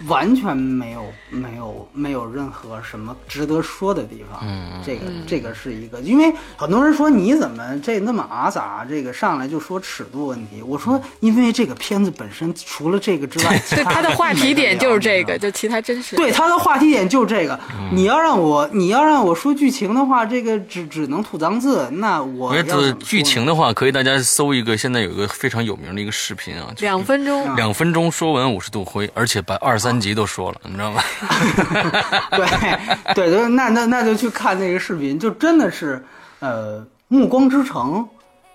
完全没有没有没有任何什么值得说的地方。嗯这个这个是一个，因为很多人说你怎么这那么阿杂，这个上来就说尺度问题。我说，因为这个片子本身除了这个之外，*laughs* 对他的话题点就是这个。就其他真是对他的话题点就是这个，你要让我你要让我说剧情的话，这个只只能吐脏字。那我我觉要剧情的话，可以大家搜一个，现在有一个非常有名的一个视频啊，两分钟，两分钟说完五十度灰，而且把二三集都说了，你知道吗？对 *laughs* 对对，那那那就去看那个视频，就真的是，呃，《暮光之城》，《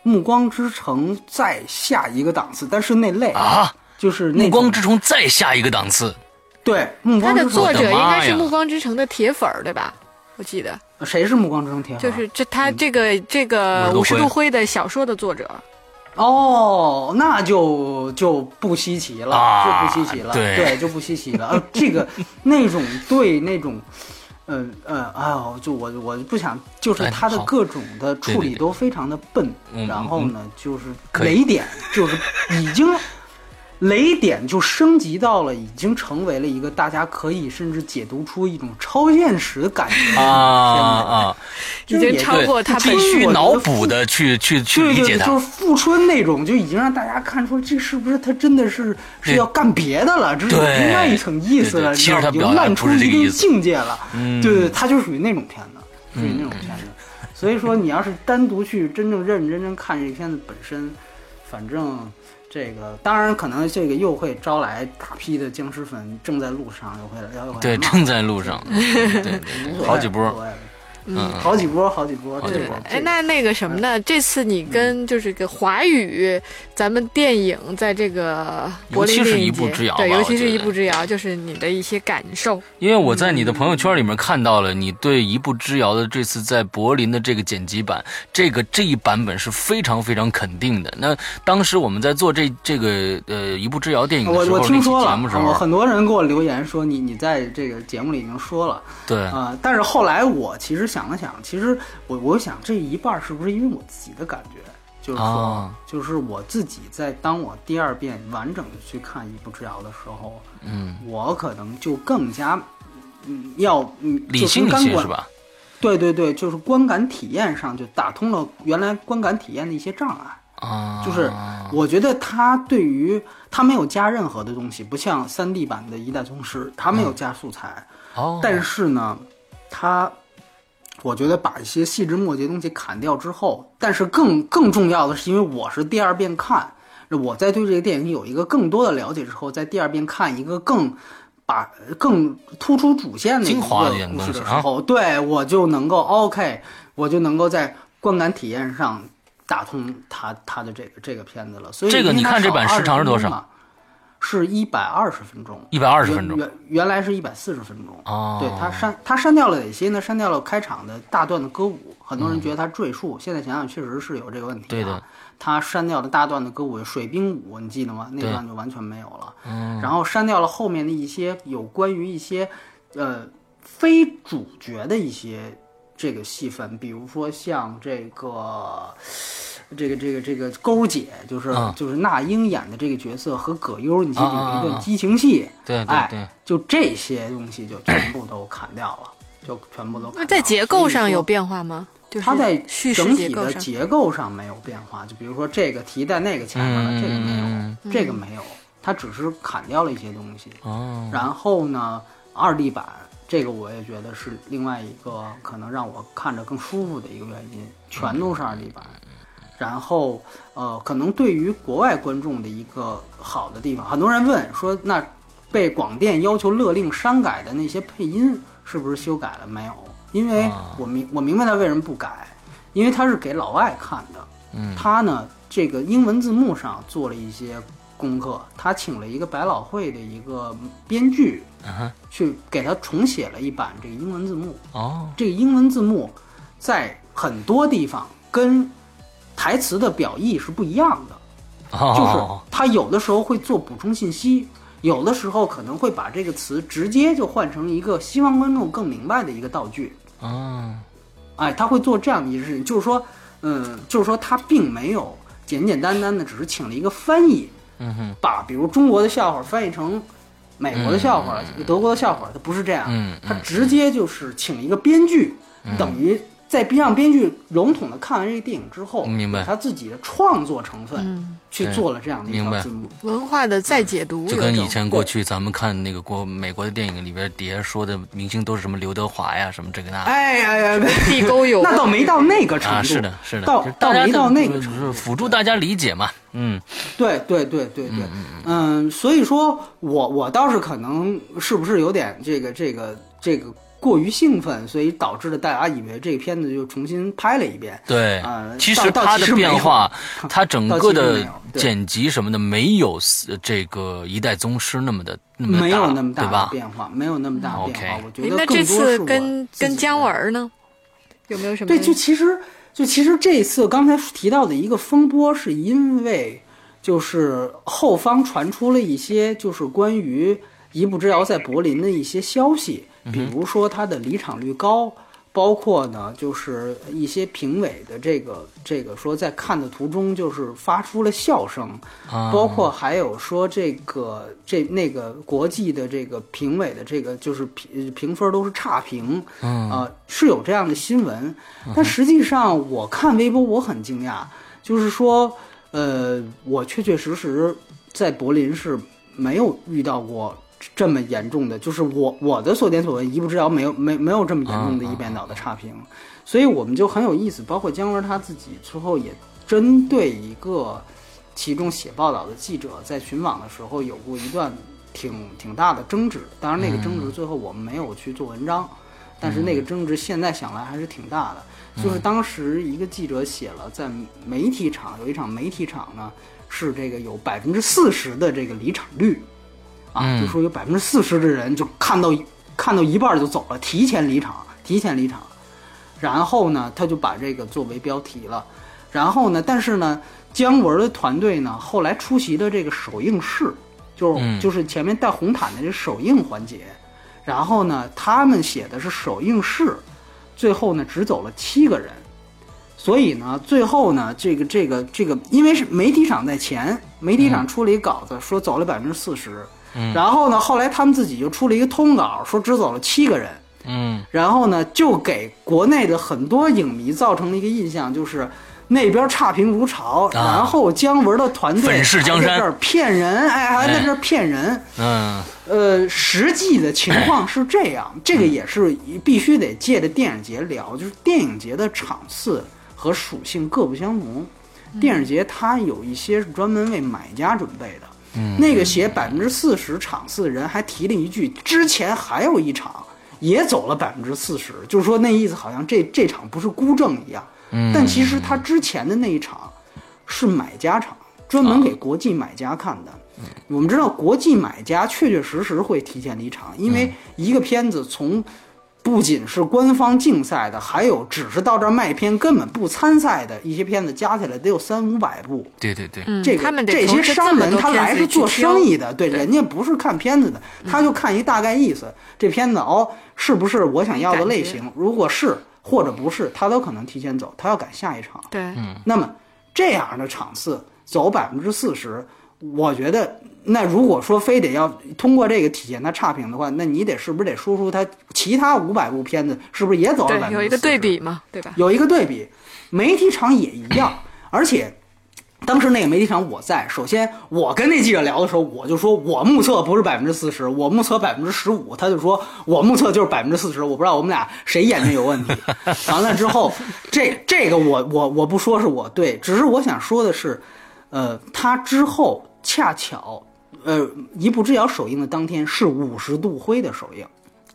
暮光之城》再下一个档次，但是那类啊，就是那暮光之城再下一个档次，对《暮他的光之城作者应该是暮光之城》的铁粉儿，对吧？我记得谁是《暮光之城》铁粉？就是这他这个这个五十度灰五十度灰的小说的作者，哦，那就就不稀奇了，啊就不稀奇了，对就不稀奇了。呃，这个 *laughs* 那种对那种。呃呃，哎呦，就我我不想，就是他的各种的处理都非常的笨，嗯然后呢，就是雷点就是已经雷点就升级到了，已经成为了一个大家可以甚至解读出一种超现实的感觉啊片子啊，已经超过他必须脑补的去去去理解他。就是富春那种，就已经让大家看出这是不是他真的是是要干别的了，这是有另外一层意思了，其实他已经烂出一定境界了。嗯，对对，他就属于那种片子，属于那种片子。所以说，你要是单独去真正认认真真看这片子本身，反正这个当然可能这个又会招来大批的僵尸粉，正在路上又会要对正在路上，对好几波。嗯，好几波，好几波，对。哎，那那个什么呢？这次你跟就是个华语咱们电影在这个柏林电影节，对，尤其是一步之遥，就是你的一些感受。因为我在你的朋友圈里面看到了你对一步之遥的这次在柏林的这个剪辑版，这个这一版本是非常非常肯定的。那当时我们在做这这个呃一步之遥电影的时候，我听说了，我很多人给我留言说你你在这个节目里已经说了，对啊，但是后来我其实。想了想，其实我我想这一半是不是因为我自己的感觉，就是说，就是我自己在当我第二遍完整的去看《一步之遥》的时候，嗯，我可能就更加嗯要嗯理性一些是吧？对对对，就是观感体验上就打通了原来观感体验的一些障碍。啊，就是我觉得它对于它没有加任何的东西，不像三 D 版的《一代宗师》，它没有加素材，哦，但是呢，它。我觉得把一些细枝末节东西砍掉之后，但是更更重要的是，因为我是第二遍看，我在对这个电影有一个更多的了解之后，在第二遍看一个更把更突出主线的一个故事的时候，对我就能够 OK，我就能够在观感体验上打通他他的这个这个片子了。所以这个你看这版时长是多少？是一百二十分钟，一百二十分钟，原原来是一百四十分钟。哦，对他删他删掉了哪些呢？删掉了开场的大段的歌舞，很多人觉得他赘述，现在想想确实是有这个问题。对的，他删掉了大段的歌舞，水兵舞，你记得吗？那段就完全没有了。嗯，然后删掉了后面的一些有关于一些呃非主角的一些这个戏份，比如说像这个。这个这个这个勾姐就是就是那英演的这个角色和葛优，你记得有一段激情戏，对对对，就这些东西就全部都砍掉了，就全部都。那在结构上有变化吗？它在整体的结构上没有变化，就比如说这个提在那个前面了，这个没有，这个没有，它只是砍掉了一些东西。哦。然后呢，二 D 版这个我也觉得是另外一个可能让我看着更舒服的一个原因，全都是二 D 版。然后，呃，可能对于国外观众的一个好的地方，很多人问说，那被广电要求勒令删改的那些配音是不是修改了？没有，因为我明我明白他为什么不改，因为他是给老外看的，嗯，他呢这个英文字幕上做了一些功课，他请了一个百老汇的一个编剧，去给他重写了一版这个英文字幕。哦，这个英文字幕在很多地方跟台词的表意是不一样的，就是他有的时候会做补充信息，有的时候可能会把这个词直接就换成一个希望观众更明白的一个道具。啊，哎，他会做这样的一件事情，就是说，嗯，就是说他并没有简简单单的只是请了一个翻译，嗯哼，把比如中国的笑话翻译成美国的笑话、德国的笑话，他不是这样，嗯，他直接就是请一个编剧，等于。在让编剧笼统的看完这个电影之后，明白。他自己的创作成分去做了这样的一条字幕，文化的再解读，就跟以前过去咱们看那个国美国的电影里边底下说的明星都是什么刘德华呀，什么这个那，哎呀呀，*laughs* 地沟油，那倒没到那个程度，是的，是的，到到没到那个程度，辅助大家理解嘛，嗯，对对对对对，嗯，所以说我我倒是可能是不是有点这个这个这个。过于兴奋，所以导致了大家以为这个片子就重新拍了一遍。对，啊，其实它的变化，它整个的剪辑什么的，没有这个一代宗师那么的那么没有那么大的变化，没有那么大的变化。我觉得那这次跟跟姜文呢，有没有什么？对，就其实就其实这次刚才提到的一个风波，是因为就是后方传出了一些就是关于一步之遥在柏林的一些消息。比如说它的离场率高，包括呢，就是一些评委的这个这个说，在看的途中就是发出了笑声，啊包括还有说这个这那个国际的这个评委的这个就是评评分都是差评，嗯。啊、是有这样的新闻，但实际上我看微博我很惊讶，就是说，呃，我确确实实在柏林是没有遇到过这么严重的，就是我我的所见所闻，一步之遥没有没没有这么严重的一边倒的差评，所以我们就很有意思，包括姜文他自己之后也针对一个其中写报道的记者在寻访的时候有过一段挺挺大的争执，当然那个争执最后我们没有去做文章，但是那个争执现在想来还是挺大的，就是当时一个记者写了在媒体场有一场媒体场呢是这个有百分之四十的这个离场率。啊，嗯就说有百分之四十的人就看到看到一半就走了，提前离场，提前离场。然后呢，他就把这个作为标题了。然后呢，但是呢，姜文的团队呢，后来出席的这个首映式，就是、嗯就是前面带红毯的这首映环节。然后呢，他们写的是首映式，最后呢只走了七个人。所以呢，最后呢，这个这个这个，因为是媒体场在前，媒体场出了一稿子说走了百分之四十，然后呢，后来他们自己就出了一个通稿，说只走了七个人，嗯。然后呢，就给国内的很多影迷造成了一个印象，就是那边差评如潮，然后姜文的团队啊粉饰江山。还在这儿骗人，哎，还在这儿骗人。嗯。呃，实际的情况是这样，这个也是必须得借着电影节聊，就是电影节的场次和属性各不相同。电影节它有一些是专门为买家准备的，嗯那个写百分之四十场次的人还提了一句，之前还有一场也走了百分之四十，就是说那意思好像这这场不是孤证一样。嗯，但其实他之前的那一场是买家场，专门给国际买家看的。我们知道国际买家确确实实会提前离场，因为一个片子从不仅是官方竞赛的，还有只是到这儿卖片根本不参赛的一些片子，加起来得有三五百部。对对对，嗯，这个他们这些商人他来是做生意的，对，人家不是看片子的，他就看一大概意思，这片子哦是不是我想要的类型？如果是或者不是，他都可能提前走，他要赶下一场。对，嗯。那么这样的场次走百分之四十，我觉得那如果说非得要通过这个体现他差评的话，那你得是不是得说出他其他五百部片子是不是也走了百分之对，有一个对比嘛，对吧？有一个对比，媒体场也一样，而且。当时那个媒体场我在，首先我跟那记者聊的时候，我就说我目测不是百分之四十，我目测百分之十五，他就说我目测就是百分之四十，我不知道我们俩谁眼睛有问题。*laughs* 完了之后，这这个我我我不说是我对，只是我想说的是，呃，他之后恰巧，呃，一步之遥首映的当天是五十度灰的首映。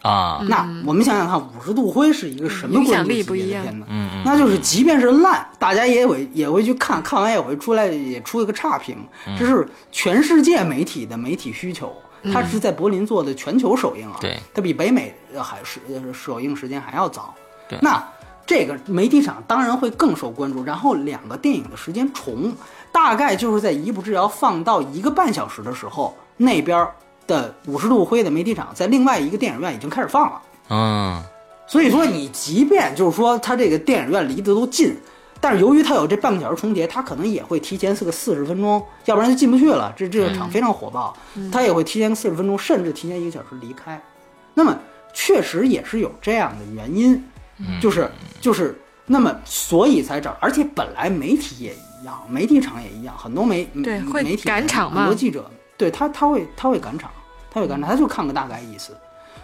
啊，那我们想想看，五十度灰是一个什么影响力不一样别的片子？嗯嗯那就是即便是烂，大家也会也会去看，看完也会出来也出一个差评。这是全世界媒体的媒体需求。它是在柏林做的全球首映啊，对，它比北美呃还是呃首映时间还要早。对那这个媒体场当然会更受关注。然后两个电影的时间重，大概就是在《一步之遥》放到一个半小时的时候，那边的五十度灰的媒体场在另外一个电影院已经开始放了。嗯所以说，你即便就是说它这个电影院离得都近，但是由于它有这半个小时重叠，它可能也会提前是个四十分钟，要不然就进不去了。这这个场非常火爆，它也会提前四十分钟，甚至提前一个小时离开。那么确实也是有这样的原因，就是就是那么所以才找，而且本来媒体也一样，媒体场也一样，很多媒对会媒体赶场嘛很多记者对他他会他会赶场，他会赶场，他就看个大概意思。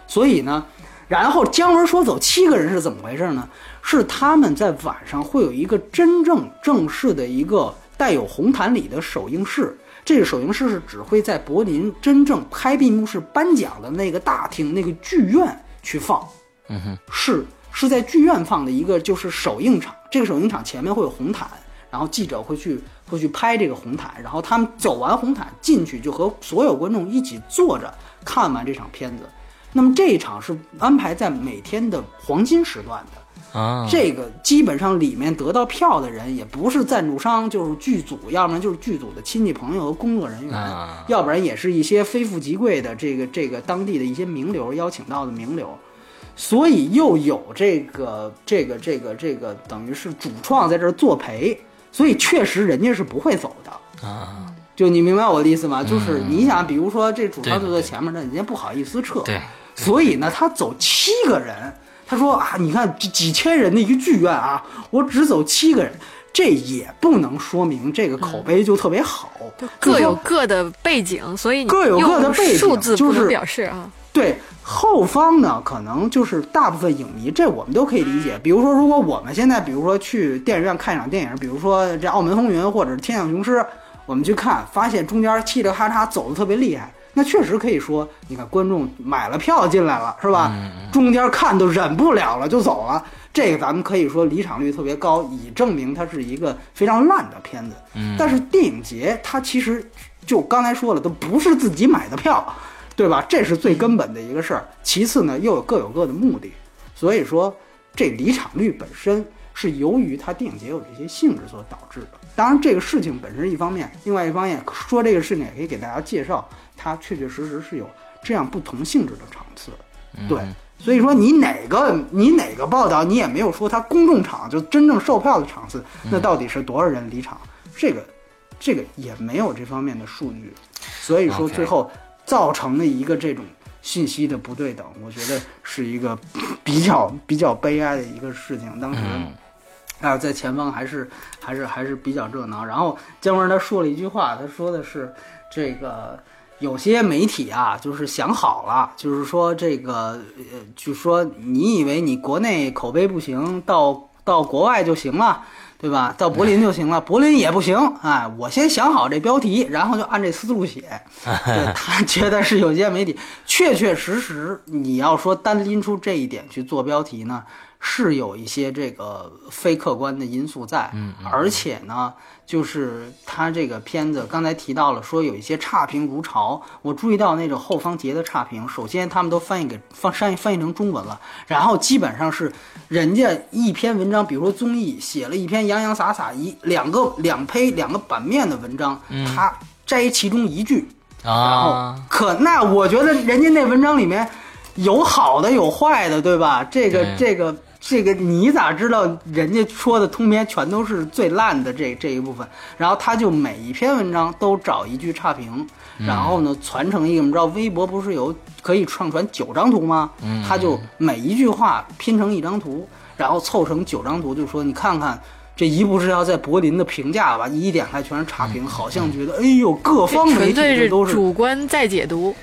所以呢，然后姜文说走七个人是怎么回事呢？是他们在晚上会有一个真正正式的一个带有红毯礼的首映式。这个首映式是只会在柏林真正开闭幕式颁奖的那个大厅、那个剧院去放。嗯哼，是是在剧院放的一个就是首映场，这个首映场前面会有红毯，然后记者会去会去拍这个红毯，然后他们走完红毯进去就和所有观众一起坐着看完这场片子。那么这一场是安排在每天的黄金时段的，啊，这个基本上里面得到票的人也不是赞助商，就是剧组，要不然就是剧组的亲戚朋友和工作人员，啊。要不然也是一些非富即贵的这个这个当地的一些名流邀请到的名流。所以又有这个这个这个这个，等于是主创在这儿作陪，所以确实人家是不会走的。啊，就你明白我的意思吗？就是嗯你想，比如说这主创对就在前面，那人家不好意思撤，对，所以呢，他走七个人，他说啊，你看这几千人的一个剧院啊，我只走七个人，这也不能说明这个口碑就特别好，就各有各的背景，所以你各有各的背景数字就是不能表示啊。对后方呢，可能就是大部分影迷，这我们都可以理解。比如说，如果我们现在，比如说去电影院看一场电影，比如说这《澳门风云》或者是《天降雄狮》，我们去看，发现中间嘁哩咔嚓走的特别厉害，那确实可以说，你看观众买了票进来了，是吧？中间看都忍不了了就走了，这个咱们可以说离场率特别高，以证明它是一个非常烂的片子。但是电影节它其实就刚才说了，都不是自己买的票。对吧？这是最根本的一个事儿。其次呢，又有各有各的目的，所以说这离场率本身是由于它电影节有这些性质所导致的。当然，这个事情本身一方面，另外一方面说这个事情也可以给大家介绍，它确确实实是有这样不同性质的场次。对，所以说你哪个你哪个报道，你也没有说它公众场就真正售票的场次，那到底是多少人离场？这个这个也没有这方面的数据，所以说最后造成了一个这种信息的不对等，我觉得是一个 *laughs* 比较比较悲哀的一个事情。当时。嗯啊，在前方还是还是还是比较热闹。然后姜文他说了一句话，他说的是这个有些媒体啊，就是想好了，就是说这个呃，就说你以为你国内口碑不行，到到国外就行了。对吧？到柏林就行了，柏林也不行。哎，我先想好这标题，然后就按这思路写。*laughs* 对他觉得是有些媒体确确实实，你要说单拎出这一点去做标题呢，是有一些这个非客观的因素在。嗯，而且呢，就是他这个片子刚才提到了说有一些差评如潮，我注意到那种后方截的差评，首先他们都翻译给翻翻译翻译成中文了，然后基本上是人家一篇文章，比如说综艺写了一篇洋洋洒洒一两个两胚两个版面的文章，他摘其中一句。然后啊，可那我觉得人家那文章里面有好的有坏的，对吧？这个这个这个你咋知道人家说的通篇全都是最烂的这这一部分？然后他就每一篇文章都找一句差评，然后呢传成一个，你知道微博不是有可以上传九张图吗？他就每一句话拼成一张图，然后凑成九张图，就说你看看。这一部是要在柏林的评价吧，一点开全是差评，好像觉得哎呦，各方媒体都是主观在解读。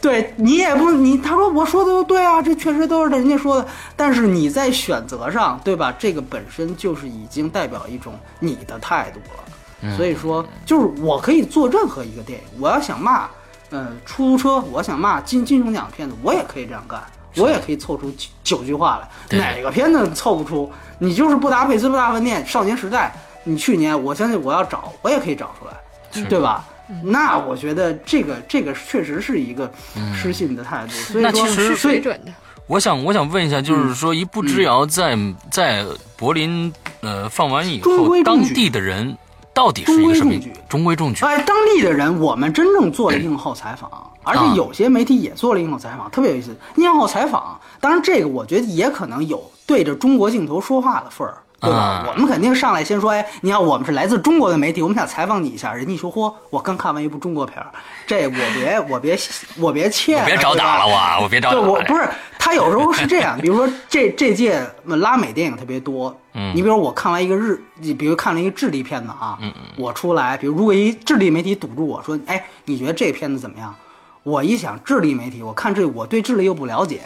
对你也不你他说我说的都对啊，这确实都是人家说的，但是你在选择上，对吧？这个本身就是已经代表一种你的态度了。所以说，就是我可以做任何一个电影，我要想骂，呃，出租车，我想骂金金熊奖片子，我也可以这样干，我也可以凑出九九句话来。哪个片子凑不出？你就是布达佩斯不大饭店、少年时代，你去年我相信我要找，我也可以找出来，对吧？那我觉得这个这个确实是一个失信的态度，所以说，那其实所以水准的，我想我想问一下，就是说一步之遥在在柏林呃放完以后，中规中矩。当地的人到底是一个什么中规中矩。中规中矩？哎，当地的人，我们真正做了映后采访，而且有些媒体也做了映后采访，特别有意思。映后采访，当然这个我觉得也可能有对着中国镜头说话的份儿。对吧？啊我们肯定上来先说，哎，你看，我们是来自中国的媒体，我们想采访你一下。人家一说，嚯，我刚看完一部中国片儿，这我别我别 *laughs* 我别欠，我别找打了我，我别找打对，我不是他有时候是这样，比如说这这届呃拉美电影特别多，嗯你比如我看完一个日，你比如看了一个智利片子啊，嗯嗯，我出来，比如如果一智利媒体堵住我说，哎，你觉得这片子怎么样？我一想智利媒体，我看这我对智利又不了解，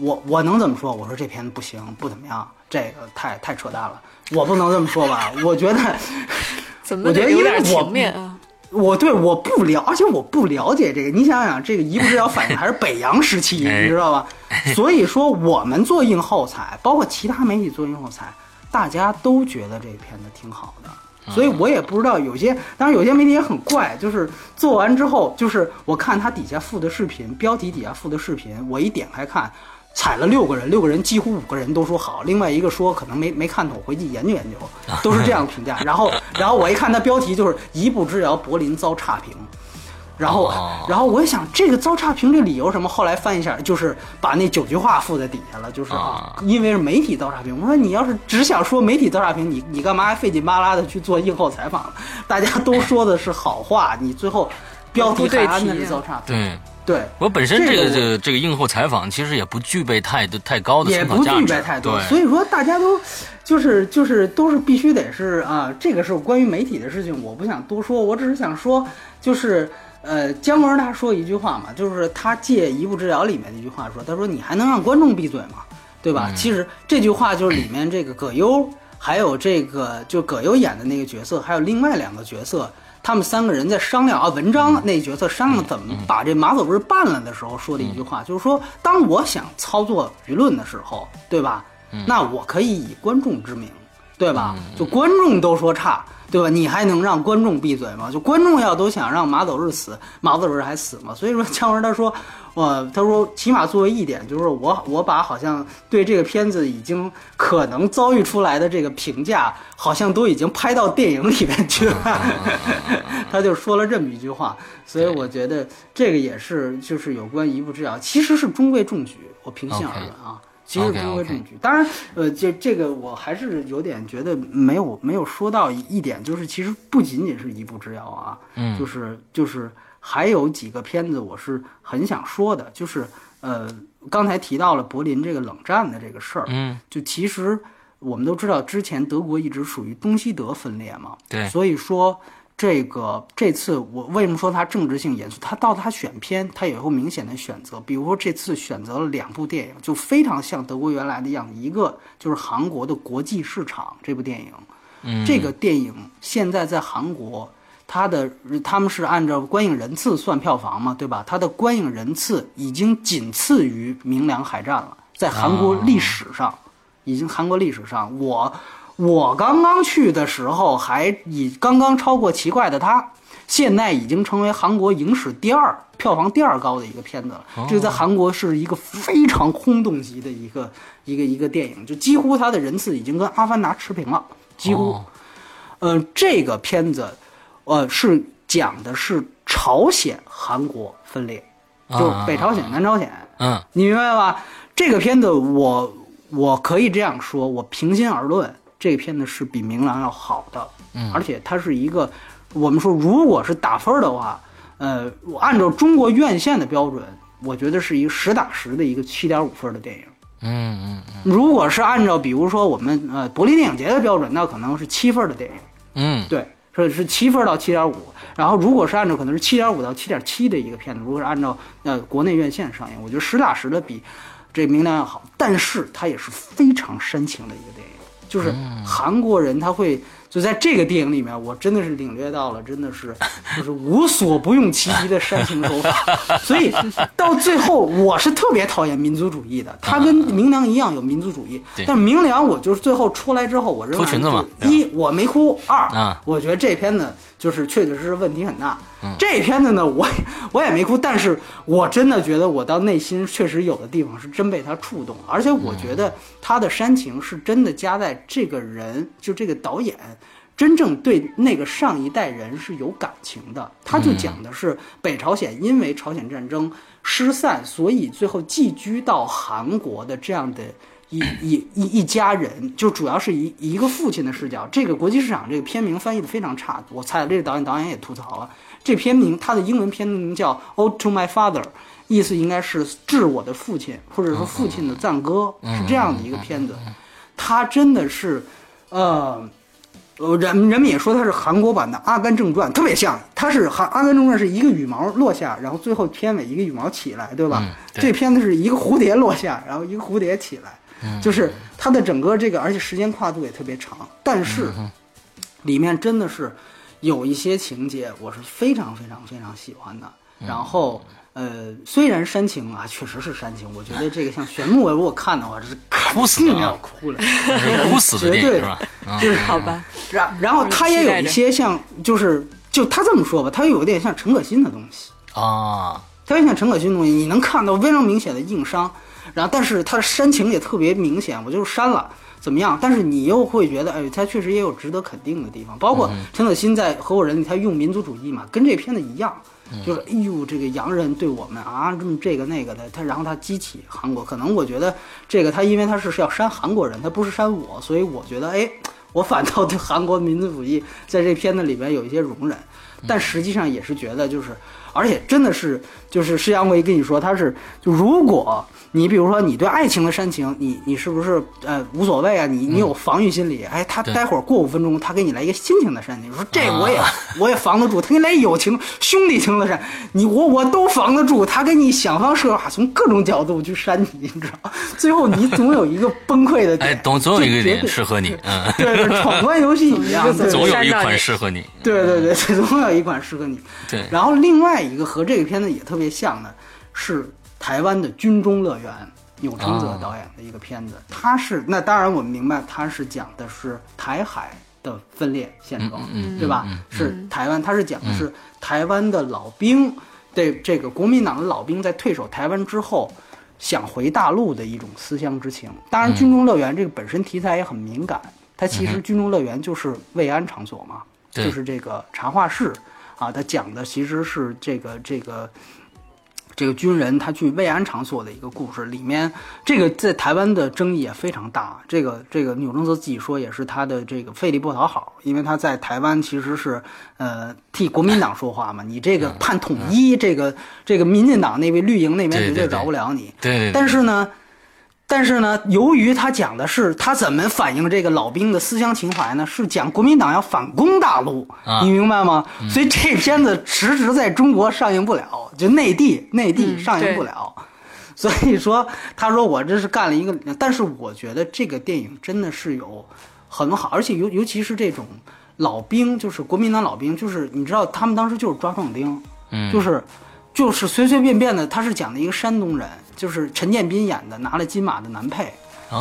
我我能怎么说？我说这片子不行，不怎么样，这个太太扯淡了，我不能这么说吧？*laughs* 我觉得。怎么我觉得得有点因为我情面啊？我对我不了，而且我不了解这个。你想想，这个一步之遥反映还是北洋时期，哎你知道吧？*laughs* 所以说，我们做映后采，包括其他媒体做映后采，大家都觉得这片子挺好的。所以我也不知道有些，当然有些媒体也很怪，就是做完之后，就是我看他底下附的视频，标题底下附的视频，我一点开看，踩了六个人，六个人几乎五个人都说好，另外一个说可能没没看懂，回去研究研究，*laughs* 都是这样评价。然后然后我一看他标题就是一步之遥，柏林遭差评。然后，然后我一想，这个遭差评这理由什么？后来翻一下，就是把那九句话附在底下了，就是啊，因为是媒体遭差评。我说你要是只想说媒体遭差评，你你干嘛还费劲巴拉的去做映后采访？大家都说的是好话，你最后标题还安的是糟差评。对对，我本身这个这个这个映后采访其实也不具备太太高的也不具备太多，所以说大家都就是就是都是必须得是啊，这个是关于媒体的事情，我不想多说，我只是想说就是。呃，姜文他说一句话嘛，就是他借《一步之遥》里面的一句话说，他说你还能让观众闭嘴吗？对吧？其实这句话就是里面这个葛优，还有这个就葛优演的那个角色，还有另外两个角色，他们三个人在商量啊，文章那角色商量怎么把这马走日办了的时候说的一句话，就是说，当我想操作舆论的时候，对吧？那我可以以观众之名，对吧？就观众都说差。对吧？你还能让观众闭嘴吗？就观众要都想让马走日死，马走日还死吗？所以说，*laughs* 姜文他说，呃，他说起码作为一点，就是我我把好像对这个片子已经可能遭遇出来的这个评价，好像都已经拍到电影里面去了。*laughs* 他就说了这么一句话，所以我觉得这个也是就是有关一步之遥，其实是中规中矩。我平心而论啊。其实中规中矩，当然，呃，这这个我还是有点觉得没有没有说到一点，就是其实不仅仅是一步之遥啊，嗯，就是就是还有几个片子我是很想说的，就是呃，刚才提到了柏林这个冷战的这个事儿，嗯，就其实我们都知道，之前德国一直属于东西德分裂嘛，对，所以说。这个这次我为什么说它政治性严肃？他到他选片，他有一个明显的选择，比如说这次选择了两部电影，就非常像德国原来的样子。一个就是韩国的国际市场这部电影，嗯，这个电影现在在韩国，它的他们是按照观影人次算票房嘛，对吧？它的观影人次已经仅次于《明良海战》了，在韩国历史上，已经韩国历史上我。我刚刚去的时候还以刚刚超过《奇怪的他》，现在已经成为韩国影史第二票房第二高的一个片子了。这在韩国是一个非常轰动级的一个一个一个电影，就几乎它的人次已经跟《阿凡达》持平了，几乎。嗯，这个片子，呃，是讲的是朝鲜韩国分裂，就北朝鲜、南朝鲜。嗯，你明白吧？这个片子，我我可以这样说，我平心而论。这个片子是比《明良》要好的，嗯，而且它是一个，我们说如果是打分的话，呃，按照中国院线的标准，我觉得是一个实打实的一个七点五分的电影，嗯嗯嗯。如果是按照比如说我们呃柏林电影节的标准，那可能是七分的电影，嗯，对，是是七分到七点五。然后如果是按照可能是七点五到七点七的一个片子，如果是按照呃国内院线上映，我觉得实打实的比这《明亮》要好，但是它也是非常煽情的一个。就是韩国人，他会就在这个电影里面，我真的是领略到了，真的是 *laughs* 就是无所不用其极的煽情手法。*laughs* 所以到最后，我是特别讨厌民族主义的。他跟明良一样有民族主义，但明良我就是最后出来之后，我认为一我没哭，二我觉得这片子就是确确实实问题很大。这片子呢，我我也没哭，但是我真的觉得我到内心确实有的地方是真被他触动，而且我觉得他的煽情是真的加在这个人，就这个导演真正对那个上一代人是有感情的。他就讲的是北朝鲜因为朝鲜战争失散，所以最后寄居到韩国的这样的。*coughs* 一一一一家人，就主要是一一个父亲的视角。这个国际市场这个片名翻译的非常差，我猜这个导演导演也吐槽了。这片名它的英文片名叫《Ode to My Father》，意思应该是致我的父亲，或者说父亲的赞歌，是这样的一个片子。它真的是，呃，呃人人们也说它是韩国版的《阿甘正传》，特别像。它是韩《阿甘正传》是一个羽毛落下，然后最后片尾一个羽毛起来，对吧？这片子是一个蝴蝶落下，然后一个蝴蝶起来。就是它的整个这个，而且时间跨度也特别长，但是里面真的是有一些情节，我是非常非常非常喜欢的。然后，呃，虽然煽情啊，确实是煽情，我觉得这个像玄木，如果看的话，这是哭死了，要哭了，哭死的电影是吧？就是好吧。然然后他也有一些像，就是就他这么说吧，他有点像陈可辛的东西啊，他有点像陈可辛的东西，你能看到非常明显的硬伤。然后，但是他的煽情也特别明显，我就是删了。怎么样？但是你又会觉得，哎，他确实也有值得肯定的地方，包括陈可辛在《合伙人》里，他用民族主义嘛，跟这片子一样，就是哎呦，这个洋人对我们啊，这么这个那个的，他然后他激起韩国，可能我觉得这个他因为他是是要删韩国人，他不是删我，所以我觉得，哎，我反倒对韩国民族主义在这片子里边有一些容忍，但实际上也是觉得就是。而且真的是，就是施阳维跟你说，他是就如果你比如说你对爱情的煽情，你你是不是呃无所谓啊？你你有防御心理？哎，他待会儿过五分钟，他给你来一个亲情的煽情，说这我也我也防得住，他给你来友情兄弟情的煽，你我我都防得住，他给你想方设法从各种角度去煽你，你知道？最后你总有一个崩溃的 *laughs* 点，哎，总总有一个点适合你，嗯，*laughs* 对对，闯关游戏一样，总有一款适合你，对对对，总有一款适合你，对。然后另外。一个和这个片子也特别像的，是台湾的《军中乐园》，钮承泽导演的一个片子。他是那当然我们明白，他是讲的是台海的分裂现状，对吧？是台湾，他是讲的是台湾的老兵，对这个国民党的老兵在退守台湾之后，想回大陆的一种思乡之情。当然，《军中乐园》这个本身题材也很敏感，它其实《军中乐园》就是慰安场所嘛，就是这个茶话室。啊，它讲的其实是这个这个这个军人他去慰安场所的一个故事，里面这个在台湾的争议也非常大。这个这个钮承泽自己说也是他的这个费力不讨好，因为他在台湾其实是呃替国民党说话嘛，你这个判统一，这个这个民进党那位绿营那边绝对饶不了你。对，但是呢。但是呢，由于他讲的是他怎么反映这个老兵的思乡情怀呢？是讲国民党要反攻大陆，你明白吗？所以这片子迟迟在中国上映不了，就内地内地上映不了。所以说，他说我这是干了一个，但是我觉得这个电影真的是有很好，而且尤尤其是这种老兵，就是国民党老兵，就是你知道他们当时就是抓壮丁，就是就是随随便便的，他是讲的一个山东人。就是陈建斌演的，拿了金马的男配，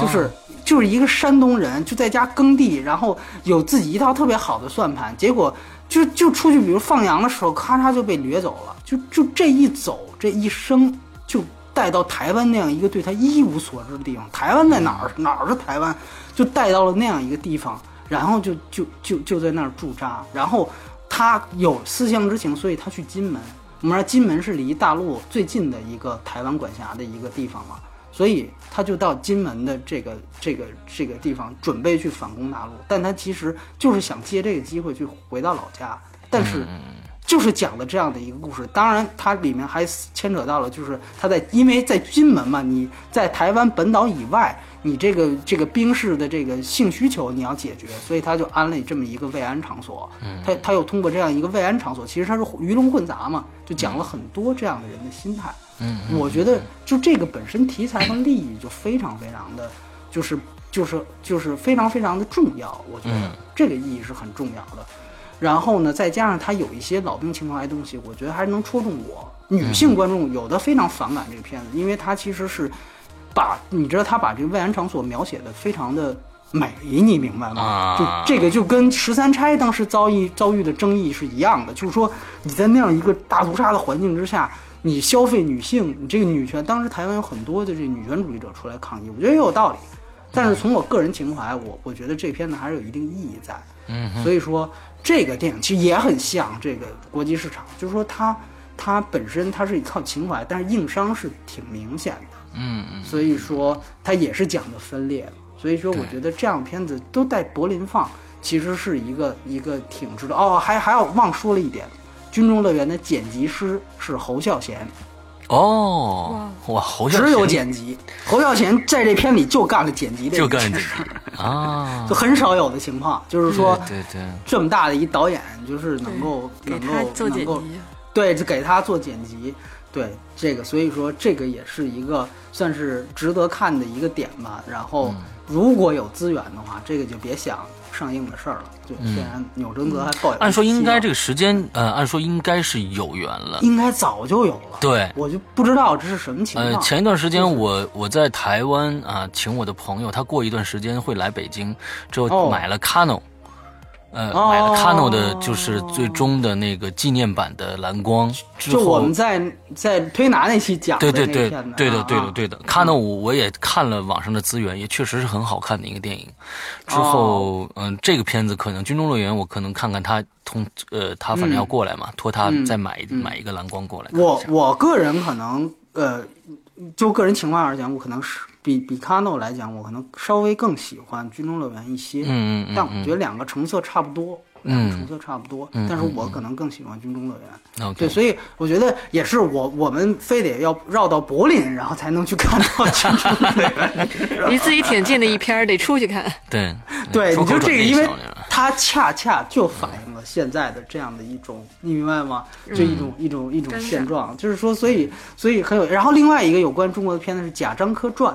就是就是一个山东人，就在家耕地，然后有自己一套特别好的算盘，结果就就出去，比如放羊的时候，咔嚓就被掠走了，就就这一走，这一生就带到台湾那样一个对他一无所知的地方。台湾在哪儿？哪儿是台湾？就带到了那样一个地方，然后就就就就在那儿驻扎，然后他有思乡之情，所以他去金门。我们说金门是离大陆最近的一个台湾管辖的一个地方嘛，所以他就到金门的这个这个这个地方准备去反攻大陆，但他其实就是想借这个机会去回到老家，但是就是讲的这样的一个故事。当然，它里面还牵扯到了，就是他在因为在金门嘛，你在台湾本岛以外。你这个这个兵士的这个性需求你要解决，所以他就安了这么一个慰安场所。嗯，他他又通过这样一个慰安场所，其实他是鱼龙混杂嘛，就讲了很多这样的人的心态。嗯，我觉得就这个本身题材和利益就非常非常的，就是就是就是非常非常的重要。我觉得这个意义是很重要的。然后呢，再加上他有一些老兵情怀的东西，我觉得还是能戳中我女性观众。有的非常反感这个片子，因为它其实是。把你知道他把这个慰安场所描写的非常的美，你明白吗？就这个就跟十三钗当时遭遇遭遇的争议是一样的，就是说你在那样一个大屠杀的环境之下，你消费女性，你这个女权，当时台湾有很多的这女权主义者出来抗议，我觉得也有道理。但是从我个人情怀，我我觉得这片子还是有一定意义在。嗯，所以说这个电影其实也很像这个国际市场，就是说它它本身它是靠情怀，但是硬伤是挺明显的。嗯嗯，所以说它也是讲的分裂，所以说我觉得这样片子都在柏林放，其实是一个一个挺值得哦。还还要忘说了一点，《军中乐园》的剪辑师是侯孝贤。哦，哇，侯孝只有剪辑，侯孝贤在这片里就干了剪辑这件事 *laughs* 啊，就很少有的情况，就是说对对，这么大的一导演，就是能够能够能够对，就给他做剪辑。对这个，所以说这个也是一个算是值得看的一个点吧。然后如果有资源的话，这个就别想上映的事儿了。就虽然钮承泽还抱有，按说应该这个时间，呃，按说应该是有缘了，应该早就有了。对，我就不知道这是什么情况。呃，前一段时间我我在台湾啊，请我的朋友，他过一段时间会来北京，之后买了 Canon。呃，哦买了 Cano 的，就是最终的那个纪念版的蓝光就我们在在推拿那期讲的对对对对的对的对的，Kano 五我也看了网上的资源，也确实是很好看的一个电影。之后，嗯，这个片子可能《军中乐园》，我可能看看他通呃，他反正要过来嘛，托他再买买一个蓝光过来。我我个人可能呃，就个人情况而言，我可能是比比卡诺来讲，我可能稍微更喜欢《军中乐园》一些。嗯嗯嗯但我觉得两个成色差不多，两个成色差不多，嗯但是我可能更喜欢《军中乐园》。嗯对，所以我觉得也是我我们非得要绕到柏林，然后才能去看到《军中乐园》离自己挺近的一片儿，得出去看。对 *laughs* 对，你就这个，因为它恰恰就反映了现在的这样的一种，你明白吗？就一种、一种一种现状，就是说，所以所以很有。然后另外一个有关中国的片子是贾樟柯传，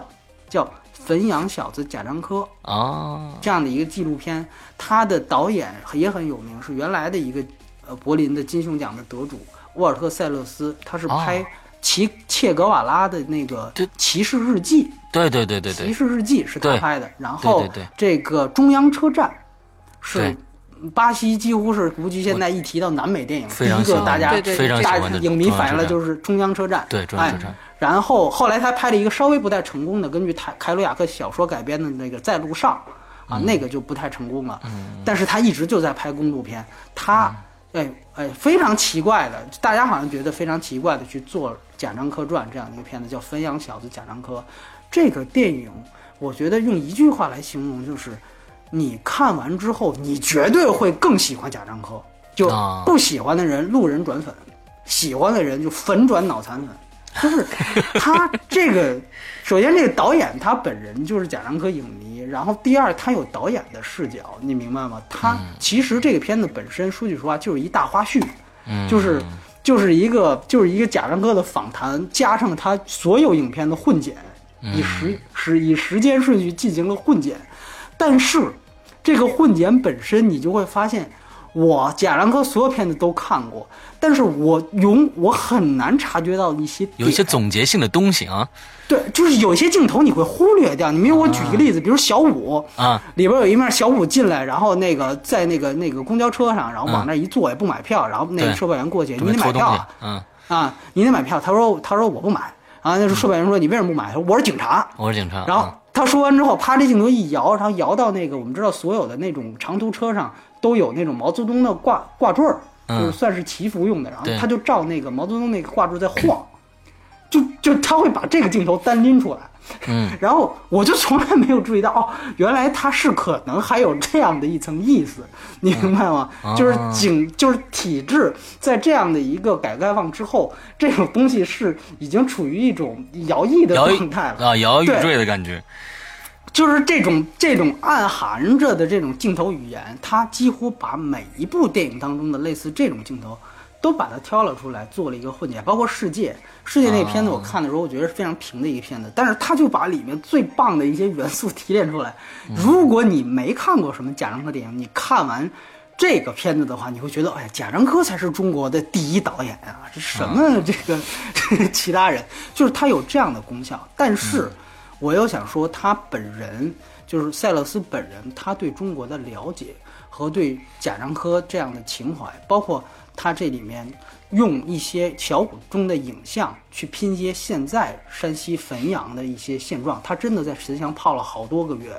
叫《汾阳小子贾樟柯》啊，这样的一个纪录片，他的导演也很有名，是原来的一个呃柏林的金熊奖的得主沃尔特·塞勒斯，他是拍哦齐切格瓦拉的那个《骑士日记》。对对对对骑，士日记是他拍的，然后这个中央车站是巴西几乎是估计现在一提到南美电影，第一个大家大影迷反映了中央车站。就是中央车站，对中央车站。哎。然后后来他拍了一个稍微不太成功的，根据凯凯鲁亚克小说改编的那个《在路上》啊，嗯那个就不太成功了。但是他一直就在拍公路片，他嗯哎哎非常奇怪的，大家好像觉得非常奇怪的去做《贾樟柯传》这样的一个片子，叫《汾阳小子贾樟柯》。这个电影，我觉得用一句话来形容就是，你看完之后，你绝对会更喜欢贾樟柯。就啊不喜欢的人路人转粉，喜欢的人就粉转脑残粉。就 *laughs* 是他这个，首先这个导演他本人就是贾樟柯影迷，然后第二他有导演的视角，你明白吗？他其实这个片子本身说句实话就是一大花絮，嗯。就是就是一个就是一个贾樟柯的访谈，加上他所有影片的混剪，以时时以时间顺序进行了混剪，但是这个混剪本身，你就会发现，我贾樟柯所有片子都看过，但是我永我很难察觉到一些有一些总结性的东西啊对，就是有些镜头你会忽略掉。你比如我举一个例子，比如小五啊，里边有一面小五进来，然后那个在那个那个公交车上，然后往那一坐也不买票，然后那个售票员过去，你得买票啊，嗯，啊，你得买票。他说他说我不买啊，那时候售票员说你为什么不买？他说我是警察。我是警察，然后他说完之后，啪，这镜头一摇，然后摇到那个我们知道所有的那种长途车上都有那种毛泽东的挂挂坠儿，嗯就是算是祈福用的。然后他就照那个毛泽东那个挂坠在晃，就就他会把这个镜头单拎出来。嗯，*laughs* 然后我就从来没有注意到，哦，原来他是可能还有这样的一层意思，你明白吗？嗯就是景，就是体制在这样的一个改革开放之后，这种东西是已经处于一种摇曳的状态了。啊，摇摇欲坠的感觉，就是这种这种暗含着的这种镜头语言，他几乎把每一部电影当中的类似这种镜头，都把它挑了出来，做了一个混剪。包括《世界》，《世界》那个片子我看的时候，我觉得是非常平的一个片子，但是他就把里面最棒的一些元素提炼出来。如果你没看过什么贾樟柯电影，你看完。这个片子的话，你会觉得，哎呀，贾樟柯才是中国的第一导演啊！这什么这个、*laughs* 其他人，就是他有这样的功效，但是。我又想说，他本人就是塞勒斯本人，他对中国的了解和对贾樟柯这样的情怀，包括他这里面用一些小古中的影像去拼接现在山西汾阳的一些现状，他真的在石墙泡了好多个月，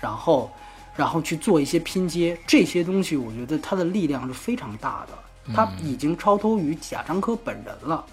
然后然后去做一些拼接，这些东西我觉得他的力量是非常大的，他已经超脱于贾樟柯本人了。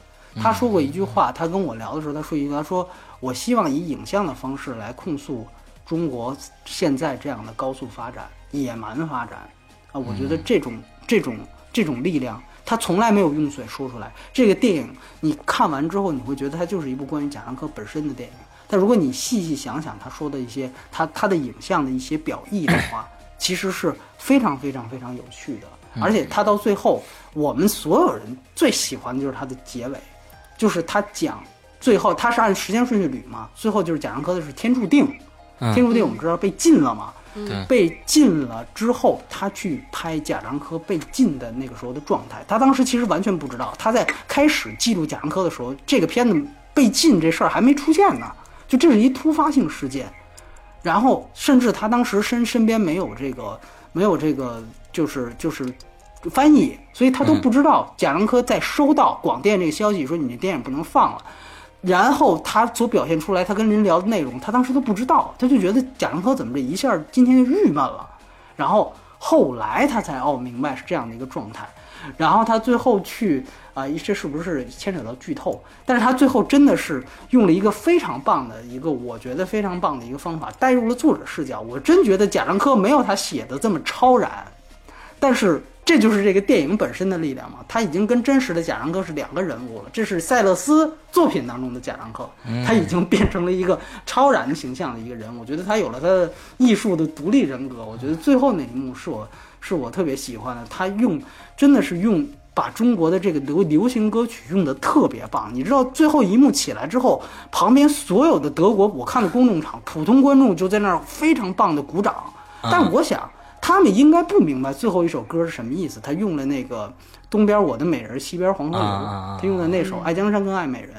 他说过一句话，他跟我聊的时候，他说一句，他说：“我希望以影像的方式来控诉中国现在这样的高速发展、野蛮发展。”啊，我觉得这种、这种、这种力量，他从来没有用嘴说出来。这个电影你看完之后，你会觉得它就是一部关于贾樟柯本身的电影。但如果你细细想想他说的一些他他的影像的一些表意的话，其实是非常非常非常有趣的。而且他到最后，我们所有人最喜欢的就是他的结尾。就是他讲最后他是按时间顺序捋嘛，最后就是贾樟柯的是天注定，嗯。天注定我们知道被禁了嘛，对。被禁了之后，他去拍贾樟柯被禁的那个时候的状态，他当时其实完全不知道，他在开始记录贾樟柯的时候，这个片子被禁这事儿还没出现呢，就这是一突发性事件，然后甚至他当时身身边没有这个没有这个就是就是翻译，所以他都不知道贾樟柯在收到广电这个消息说你这电影不能放了，然后他所表现出来他跟人聊的内容，他当时都不知道，他就觉得贾樟柯怎么这一下今天就郁闷了，然后后来他才哦明白是这样的一个状态，然后他最后去啊、这是不是牵扯到剧透？但是他最后真的是用了一个非常棒的一个，我觉得非常棒的一个方法，带入了作者视角。我真觉得贾樟柯没有他写的这么超然，但是这就是这个电影本身的力量嘛，他已经跟真实的贾樟柯是两个人物了。这是塞勒斯作品当中的贾樟柯，他已经变成了一个超然形象的一个人。我觉得他有了他的艺术的独立人格。我觉得最后那一幕是我是我特别喜欢的，他用真的是用。把中国的这个流流行歌曲用的特别棒，你知道最后一幕起来之后，旁边所有的德国我看的公众场，普通观众就在那儿非常棒的鼓掌。但我想他们应该不明白最后一首歌是什么意思。他用了那个东边我的美人，西边黄河流，他用的那首《爱江山更爱美人》，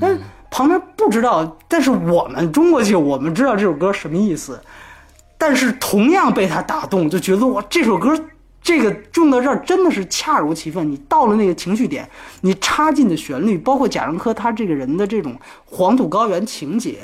但是旁边不知道，但是我们中国就我们知道这首歌什么意思，但是同样被他打动，就觉得哇这首歌。这个用到这儿真的是恰如其分。你到了那个情绪点，你插进的旋律，包括贾樟柯他这个人的这种黄土高原情节，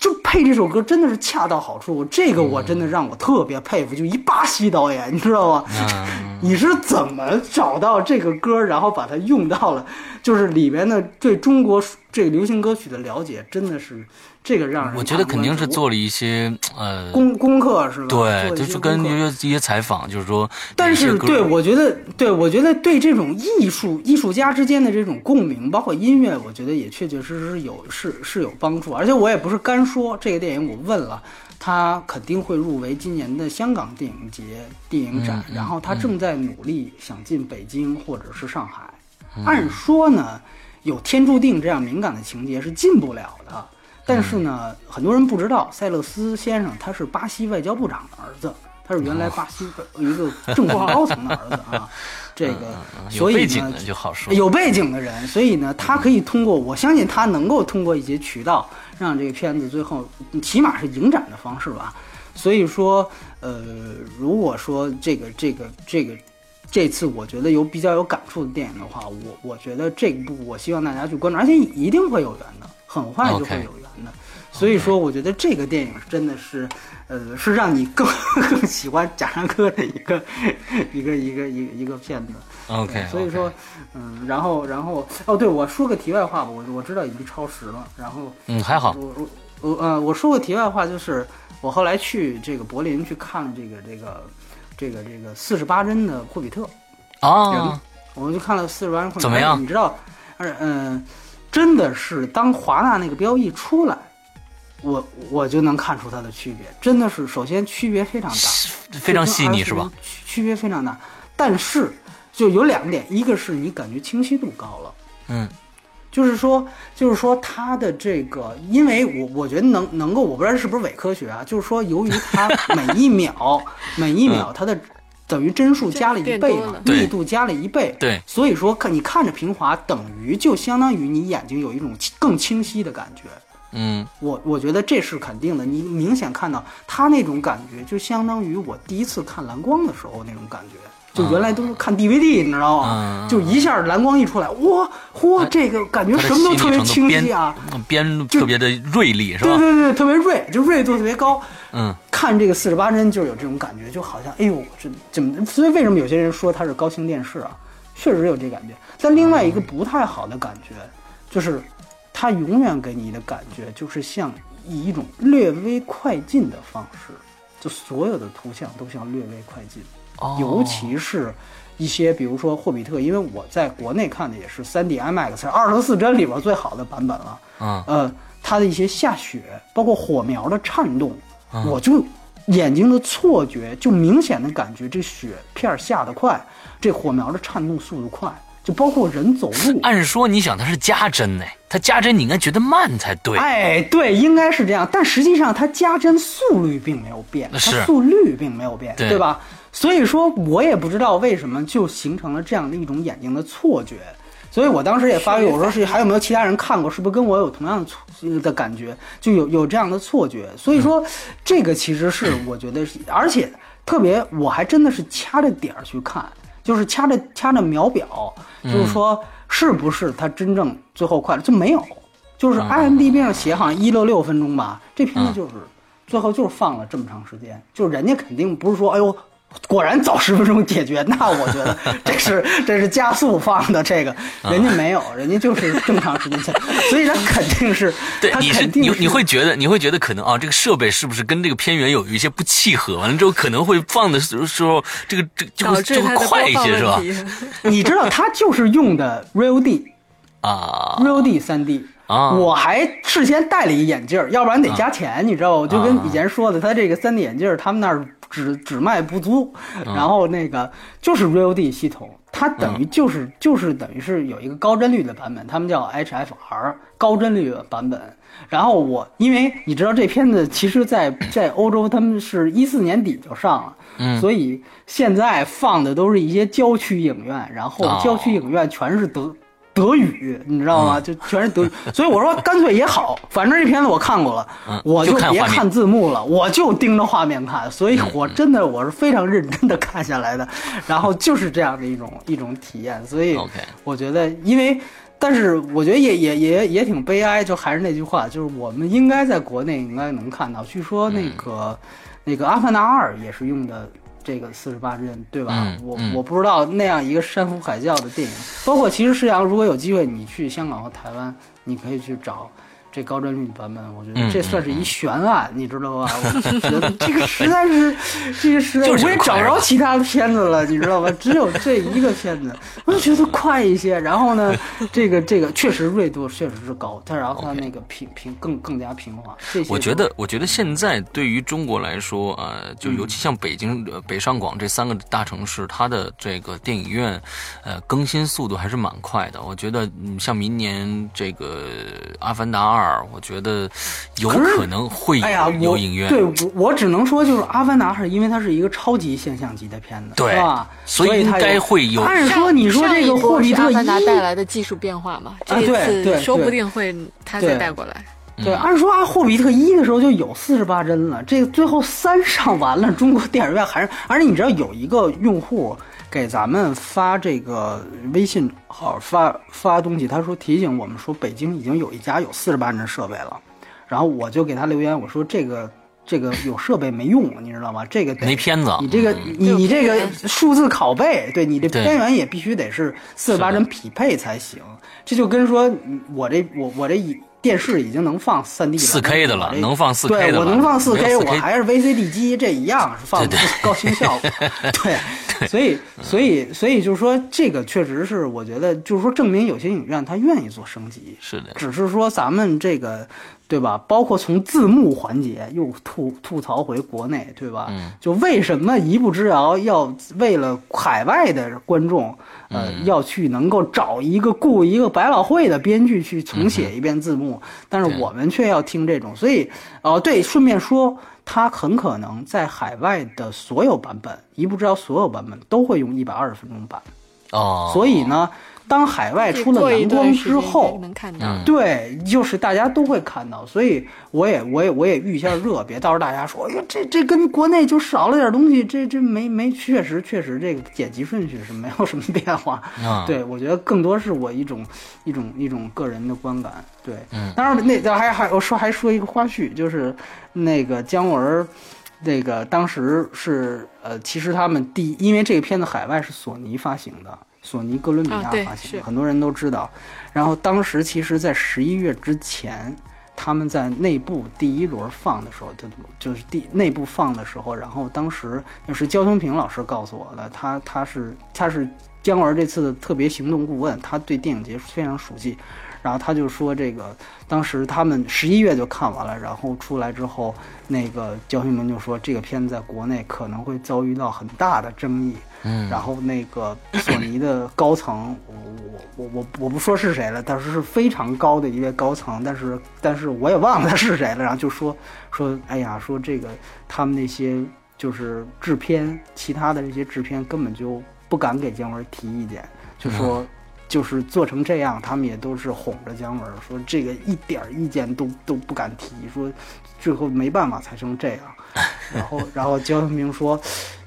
就配这首歌真的是恰到好处。这个我真的让我特别佩服，就一巴西导演，你知道吗？*laughs* 你是怎么找到这个歌，然后把它用到了，就是里面的对中国这个流行歌曲的了解，真的是。这个让人我觉得肯定是做了一些呃功功课是吧？对，就是跟一些一些采访，就是说，但是对我觉得，对我觉得对这种艺术艺术家之间的这种共鸣，包括音乐，我觉得也确确实实有是是有帮助。而且我也不是干说这个电影，我问了，他肯定会入围今年的香港电影节电影展，然后他正在努力想进北京或者是上海。按说呢，有天注定这样敏感的情节是进不了的。但是呢，很多人不知道，塞勒斯先生他是巴西外交部长的儿子，他是原来巴西一个政府高层的儿子啊。*laughs* 这个，所以呢就好说，有背景的人，所以呢，他可以通过，我相信他能够通过一些渠道，让这个片子最后起码是影展的方式吧。所以说，呃，如果说这个这个这个这次我觉得有比较有感触的电影的话，我我觉得这部我希望大家去关注，而且一定会有缘的，很快就会有缘。所以说，我觉得这个电影真的是，呃，是让你更更喜欢贾樟柯的一个一个一个一个一个片子。OK。所以说，嗯，然后然后哦，对我说个题外话吧，我我知道已经超时了，然后嗯还好，我我我呃我说个题外话，就是我后来去这个柏林去看了这个这个这个这个四十八帧的霍比特啊，我们就看了四十八帧霍比特，怎么样？你知道，嗯，真的是当华纳那个标一出来。我我就能看出它的区别，真的是首先区别非常大，非常细腻是吧？区别非常大，但是就有两点，一个是你感觉清晰度高了，嗯，就是说就是说它的这个，因为我我觉得能能够，我不知道是不是伪科学啊，就是说由于它 *laughs* 每一秒每一秒它的等于帧数加了一倍嘛，密度加了一倍，对，所以说看你看着平滑，等于就相当于你眼睛有一种更清晰的感觉。嗯，我我觉得这是肯定的。你明显看到他那种感觉，就相当于我第一次看蓝光的时候那种感觉。就原来都是看 DVD，你知道吗？就一下蓝光一出来，哇嚯，这个感觉什么都特别清晰啊，边特别的锐利，是吧？对对对，特别锐，就锐度特别高。嗯，看这个四十八帧就有这种感觉，就好像哎呦，这怎么？所以为什么有些人说它是高清电视啊？确实有这感觉。但另外一个不太好的感觉就是。它永远给你的感觉就是像以一种略微快进的方式，就所有的图像都像略微快进，尤其是一些比如说霍比特，因为我在国内看的也是 3D IMAX 二十四帧里边最好的版本了，嗯，呃，它的一些下雪，包括火苗的颤动，我就眼睛的错觉就明显的感觉这雪片下得快，这火苗的颤动速度快。就包括人走路，按说你想它是加帧哎，它加帧你应该觉得慢才对。哎，对，应该是这样，但实际上它加帧速率并没有变，它速率并没有变，对吧？所以说我也不知道为什么就形成了这样的一种眼睛的错觉。所以我当时也发，我说是还有没有其他人看过，是不是跟我有同样的错的感觉，就有有这样的错觉。所以说这个其实是我觉得，而且特别，我还真的是掐着点儿去看，就是掐着掐着秒表，就是说是不是他真正最后快乐就没有，就是 IMDB 上写好像一六六分钟吧，这片子就是最后就是放了这么长时间，就是人家肯定不是说哎呦。果然早十分钟解决，*laughs* 那我觉得这是这是加速放的，这个人家没有，人家就是正常时间线，所以他肯定是，对，你是你他肯定是你会觉得你会觉得可能啊，这个设备是不是跟这个片源有一些不契合？完了之后可能会放的时候，这个这就会就快一些，是吧。*laughs* 你知道他就是用的 Real D 啊 Real D 三 D。啊，我还事先戴了一眼镜儿，要不然得加钱，你知道吧？我就跟以前说的，他这个三 D 眼镜儿，他们那儿只只卖不租，然后那个就是 Real D 系统，它等于就是就是等于是有一个高帧率的版本，他们叫 HFR 高帧率的版本。然后我因为你知道这片子其实在在欧洲他们是一四年底就上了，嗯所以现在放的都是一些郊区影院，然后哦郊区影院全是德。德语，你知道吗？嗯。就全是德语，*laughs* 所以我说干脆也好，反正这片子我看过了，嗯。我就别看字幕了，我就盯着画面看，所以我真的我是非常认真的看下来的，然后就是这样的一种一种体验，所以我觉得，因为但是我觉得也也也也挺悲哀，就还是那句话，就是我们应该在国内应该能看到，据说那个、那个《阿凡达二》也是用的。这个四十八帧，对吧？我我不知道那样一个山呼海啸的电影，包括其实世阳，如果有机会你去香港和台湾，你可以去找这高帧率版本，我觉嗯得这算是一悬案，你知道吧？我觉得这个实在是，这个实在就是我也找不着其他的片子了，你知道吧？只有这一个片子，我就觉得快一些。然后呢，*laughs* 这个这个确实锐度确实是高，但然后它那个平平更更加平滑。这些我觉得，我觉得现在对于中国来说，呃，就尤其像北京、呃北上广这三个大城市，它的这个电影院，呃，更新速度还是蛮快的。我觉得，嗯，像明年这个《阿凡达二》，我觉得有可能会哎呀，我有影院。对我我只能说，就是《阿凡达》是因为它是一个超级现象级的片子，对吧？所以应该会有按说你说这个《霍比特带来的技术变化嘛，这一对对次说不定会他对再带过来。对，按说啊，《霍比特一》的时候就有四十八帧了，这个最后三上完了，中国电影院还是，而且你知道有一个用户给咱们发这个微信号发发东西，他说提醒我们说北京已经有一家有四十八帧设备了，然后我就给他留言，我说这个这个有设备没用，你知道吗？这个得没片子你这个嗯你你这个数字拷贝，对你这对片源也必须得是四十八帧匹配才行。这就跟说嗯我这我我这已电视已经能放三 D 了 4K 的了能放四 K 对的了我能放四 K，我还是 VCD 机，这一样是放对对高清效果。*laughs* 对，所以所以所以就是说，这个确实是我觉得，就是说证明有些影院它愿意做升级。是的，只是说咱们这个，对吧？包括从字幕环节又吐吐槽回国内，对吧？嗯就为什么一步之遥要为了海外的观众，呃，嗯。要去能够找一个雇一个百老汇的编剧去重写一遍字幕，但是我们却要听这种，所以，哦、对，顺便说。他很可能在海外的所有版本，一步之遥所有版本都会用一百二十分钟版，哦，所以呢，当海外出了蓝光之后，能看到。嗯对，就是大家都会看到，所以我也我也我也预一下热，别到时候大家说，哎呀，这这跟国内就少了点东西，这这没没，确实确实这个剪辑顺序是没有什么变化。*laughs* 啊，对，我觉得更多是我一种一种一种个人的观感。对，嗯当然那还还我说还说一个花絮，就是那个姜文儿。这个当时是呃，其实他们第，因为这个片子海外是索尼发行的，索尼哥伦比亚发行的，很多人都知道。然后当时其实，在十一月之前，他们在内部第一轮放的时候，就就是第内部放的时候，然后当时那是焦雄平老师告诉我的，他他是他是姜文这次的特别行动顾问，他对电影节非常熟悉。然后他就说，这个当时他们十一月就看完了，然后出来之后，那个焦雄平就说，这个片子在国内可能会遭遇到很大的争议。嗯，然后那个索尼的高层，我我我我我不说是谁了，但是是非常高的一位高层，但是但是我也忘了他是谁了。然后就说说，哎呀，说这个他们那些就是制片，其他的这些制片根本就不敢给姜文提意见，就说。就是做成这样，他们也都是哄着姜文说这个一点意见都都不敢提，说最后没办法才成这样。然后然后姜文明说。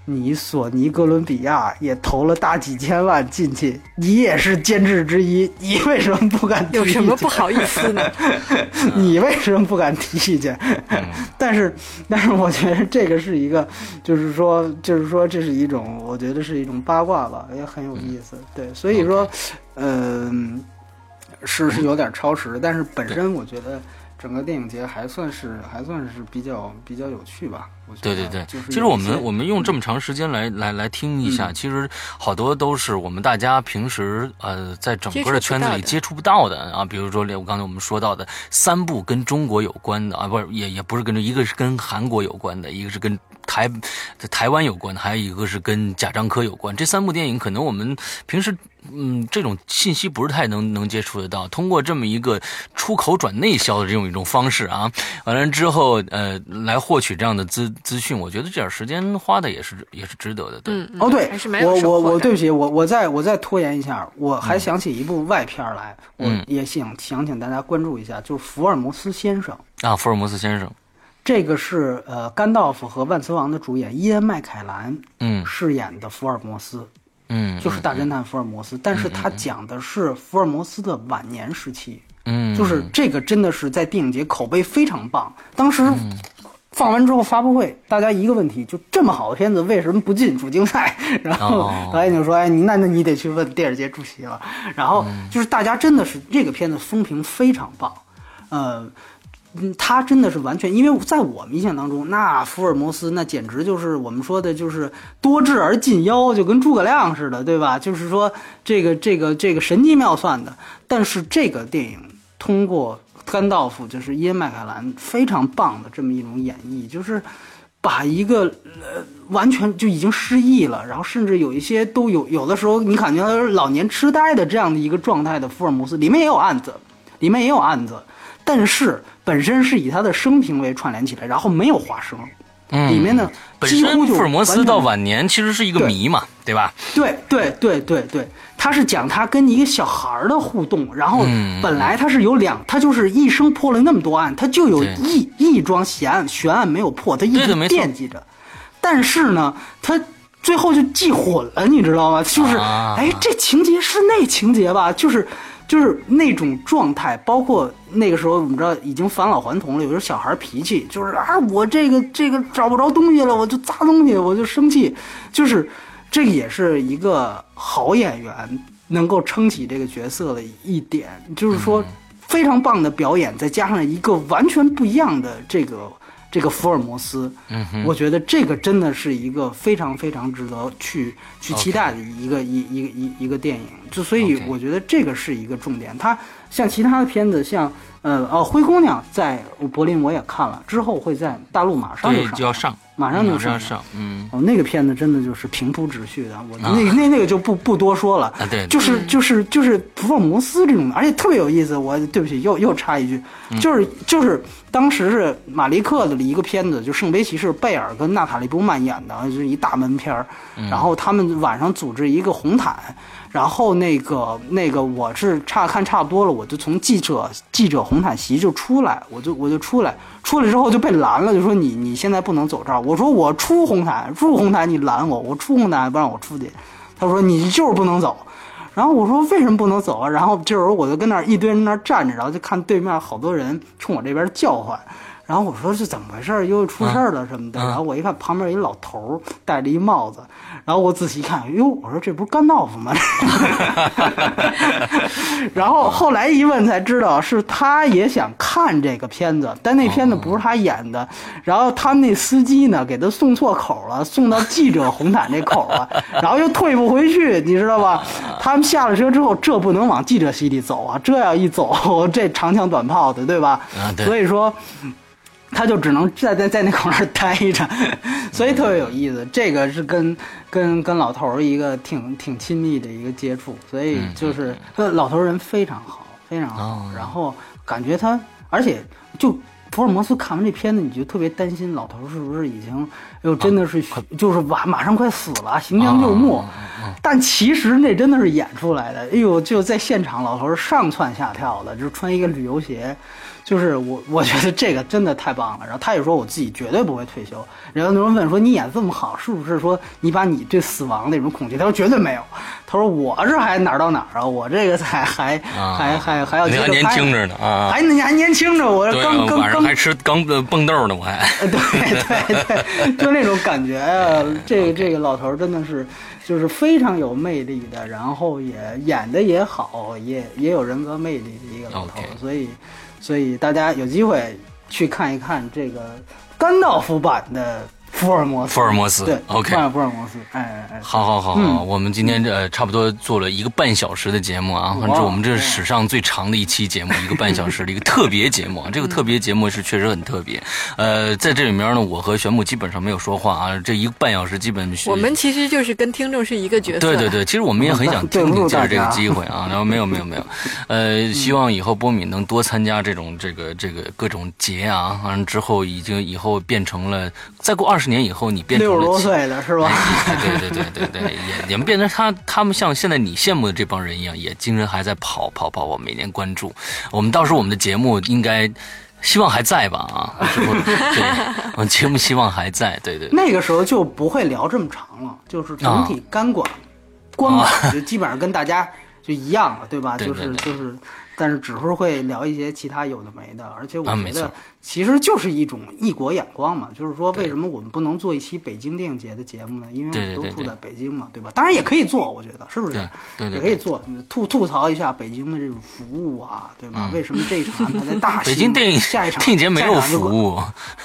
你索尼哥伦比亚也投了大几千万进去，你也是监制之一，你为什么不敢提？有什么不好意思呢？*laughs* 你为什么不敢提意见？但是，但是我觉得这个是一个，就是说，就是说，这是一种，我觉得是一种八卦吧，也很有意思。对，所以说，嗯，是是有点超时，但是本身我觉得。整个电影节还算是还算是比较比较有趣吧，我觉得。对对对，就是其实我们我们用这么长时间来来来听一下，其实好多都是我们大家平时呃在整个的圈子里接触不到的啊，比如说我刚才我们说到的三部跟中国有关的啊，不是也也不是跟一个是跟韩国有关的，一个是跟台台湾有关的，还有一个是跟贾樟柯有关。这三部电影可能我们平时。嗯，这种信息不是太能能接触得到。通过这么一个出口转内销的这种一种方式啊，完了之后，呃，来获取这样的资资讯，我觉得这点时间花的也是也是值得的。嗯，哦，对，我我我对不起，我我再我再拖延一下，我还想起一部外片来，我也想想请大家关注一下，就是《福尔摩斯先生》啊，《福尔摩斯先生》，这个是呃甘道夫和万磁王的主演伊恩麦凯兰嗯饰演的福尔摩斯。嗯，就是大侦探福尔摩斯，但是他讲的是福尔摩斯的晚年时期。嗯，就是这个真的是在电影节口碑非常棒。当时放完之后发布会，大家一个问题，就这么好的片子为什么不进主竞赛？*laughs* 然后导演就说：“哎，你那那你得去问电影节主席了。”然后就是大家真的是这个片子风评非常棒，呃。嗯，他真的是完全，因为在我们印象当中，那福尔摩斯那简直就是我们说的，就是多智而近妖，就跟诸葛亮似的，对吧？就是说这个这个这个神机妙算的。但是这个电影通过甘道夫，就是伊恩麦凯兰非常棒的这么一种演绎，就是把一个呃完全就已经失忆了，然后甚至有一些都有有的时候你感觉老年痴呆的这样的一个状态的福尔摩斯，里面也有案子，里面也有案子。但是本身是以他的生平为串联起来，然后没有花生，里面呢几乎就福尔摩斯到晚年其实是一个谜嘛，对。吧？对对对对对，他是讲他跟一个小孩的互动，然后本来他是有两，他就是一生破了那么多案，他就有一一桩悬案悬案没有破，他一直惦记着，但是呢，他最后就记混了，你知道吗？就是哎，这情节是那情节吧？就是。就是那种状态，包括那个时候，我们知道已经返老还童了。有时候小孩脾气就是啊，我这个这个找不着东西了，我就砸东西，我就生气。就是这个也是一个好演员能够撑起这个角色的一点，就是说非常棒的表演，再加上一个完全不一样的这个。这个福尔摩斯，我觉得这个真的是一个非常非常值得去去期待的一个一一个一一个电影，就所以我觉得这个是一个重点。它像其他的片子，像呃哦灰姑娘在柏林我也看了，之后会在大陆马上就要上。马上就上上，嗯，哦，那个片子真的就是平铺直叙的，我那那那个就不不多说了，啊，对，就是就是就是福尔摩斯这种，而且特别有意思。我对不起，又又插一句，就是就是当时是马利克的一个片子，就《圣杯骑士》，贝尔跟娜塔莉波曼演的，就是一大门片儿，然后他们晚上组织一个红毯。然后那个那个我是差看差不多了，我就从记者记者红毯席就出来，我就我就出来，出来之后就被拦了，就说你你现在不能走这儿。我说我出红毯，出红毯你拦我，我出红毯不让我出去。他说你就是不能走。然后我说为什么不能走啊？然后这时候我就跟那儿一堆人那儿站着，然后就看对面好多人冲我这边叫唤。然后我说是怎么回事？又出事儿了什么的。然后我一看旁边一老头戴着一帽子。然后我仔细一看，哟，我说这不是甘道夫吗？*laughs* 然后后来一问才知道，是他也想看这个片子，但那片子不是他演的。然后他们那司机呢，给他送错口了，送到记者红毯这口了，*laughs* 然后又退不回去，你知道吧？他们下了车之后，这不能往记者席里走啊，这要一走，*laughs* 这长枪短炮的，对吧？所以说。他就只能在在在那口那儿待着，*laughs* 所以特别有意思。这个是跟跟跟老头儿一个挺挺亲密的一个接触，所以就是老头人非常好，非常好。然后感觉他，而且就福尔摩斯看完这片子，你就特别担心老头是不是已经，又真的是就是马马上快死了，行将就木。但其实那真的是演出来的。哎呦，就在现场，老头儿上蹿下跳的，就穿一个旅游鞋。就是我，我觉得这个真的太棒了。然后他也说，我自己绝对不会退休。然后那人问说：“你演这么好，是不是说你把你对死亡那种恐惧？”他说：“绝对没有。”他说：“我这还哪儿到哪儿啊？我这个才还还还还要接着年轻着呢啊！还你还年轻着，我刚刚刚还吃刚蹦豆呢，我还 *laughs* 对对对，就那种感觉啊！这个这个老头真的是就是非常有魅力的，然后也演的也好，也也有人格魅力的一个老头，所以。所以大家有机会去看一看这个甘道夫版的。福尔摩斯，福尔摩斯，对，OK，福尔摩斯，哎哎哎，好好好好，我们今天这差不多做了一个半小时的节目啊，这我们这是史上最长的一期节目，一个半小时的一个特别节目啊，这个特别节目是确实很特别，呃，在这里面呢，我和玄牧基本上没有说话啊，这一个半小时基本我们其实就是跟听众是一个角色，对对对，其实我们也很想听听借着这个机会啊，然后没有没有没有，呃，*laughs* 希望以后波米能多参加这种这个这个各种节啊，完了之后已经以后变成了，再过二十年以后你变成。六十多岁了是吧？*laughs* 对对对对对，也也变成他他们像现在你羡慕的这帮人一样，也精神还在跑跑跑。我每年关注，我们到时候我们的节目应该希望还在吧？啊，对，我们节目希望还在。对对，那个时候就不会聊这么长了，就是整体干管光管就基本上跟大家就一样了，对吧？就是就是，但是只是会聊一些其他有的没的，而且我觉得。其实就是一种异国眼光嘛，就是说为什么我们不能做一期北京电影节的节目呢？因为我们都住在北京嘛，对吧？当然也可以做，我觉得是不是？对，也可以做，吐吐槽一下北京的这种服务啊，对吧？为什么这一场安排在大北京电影下一场电影节没有服务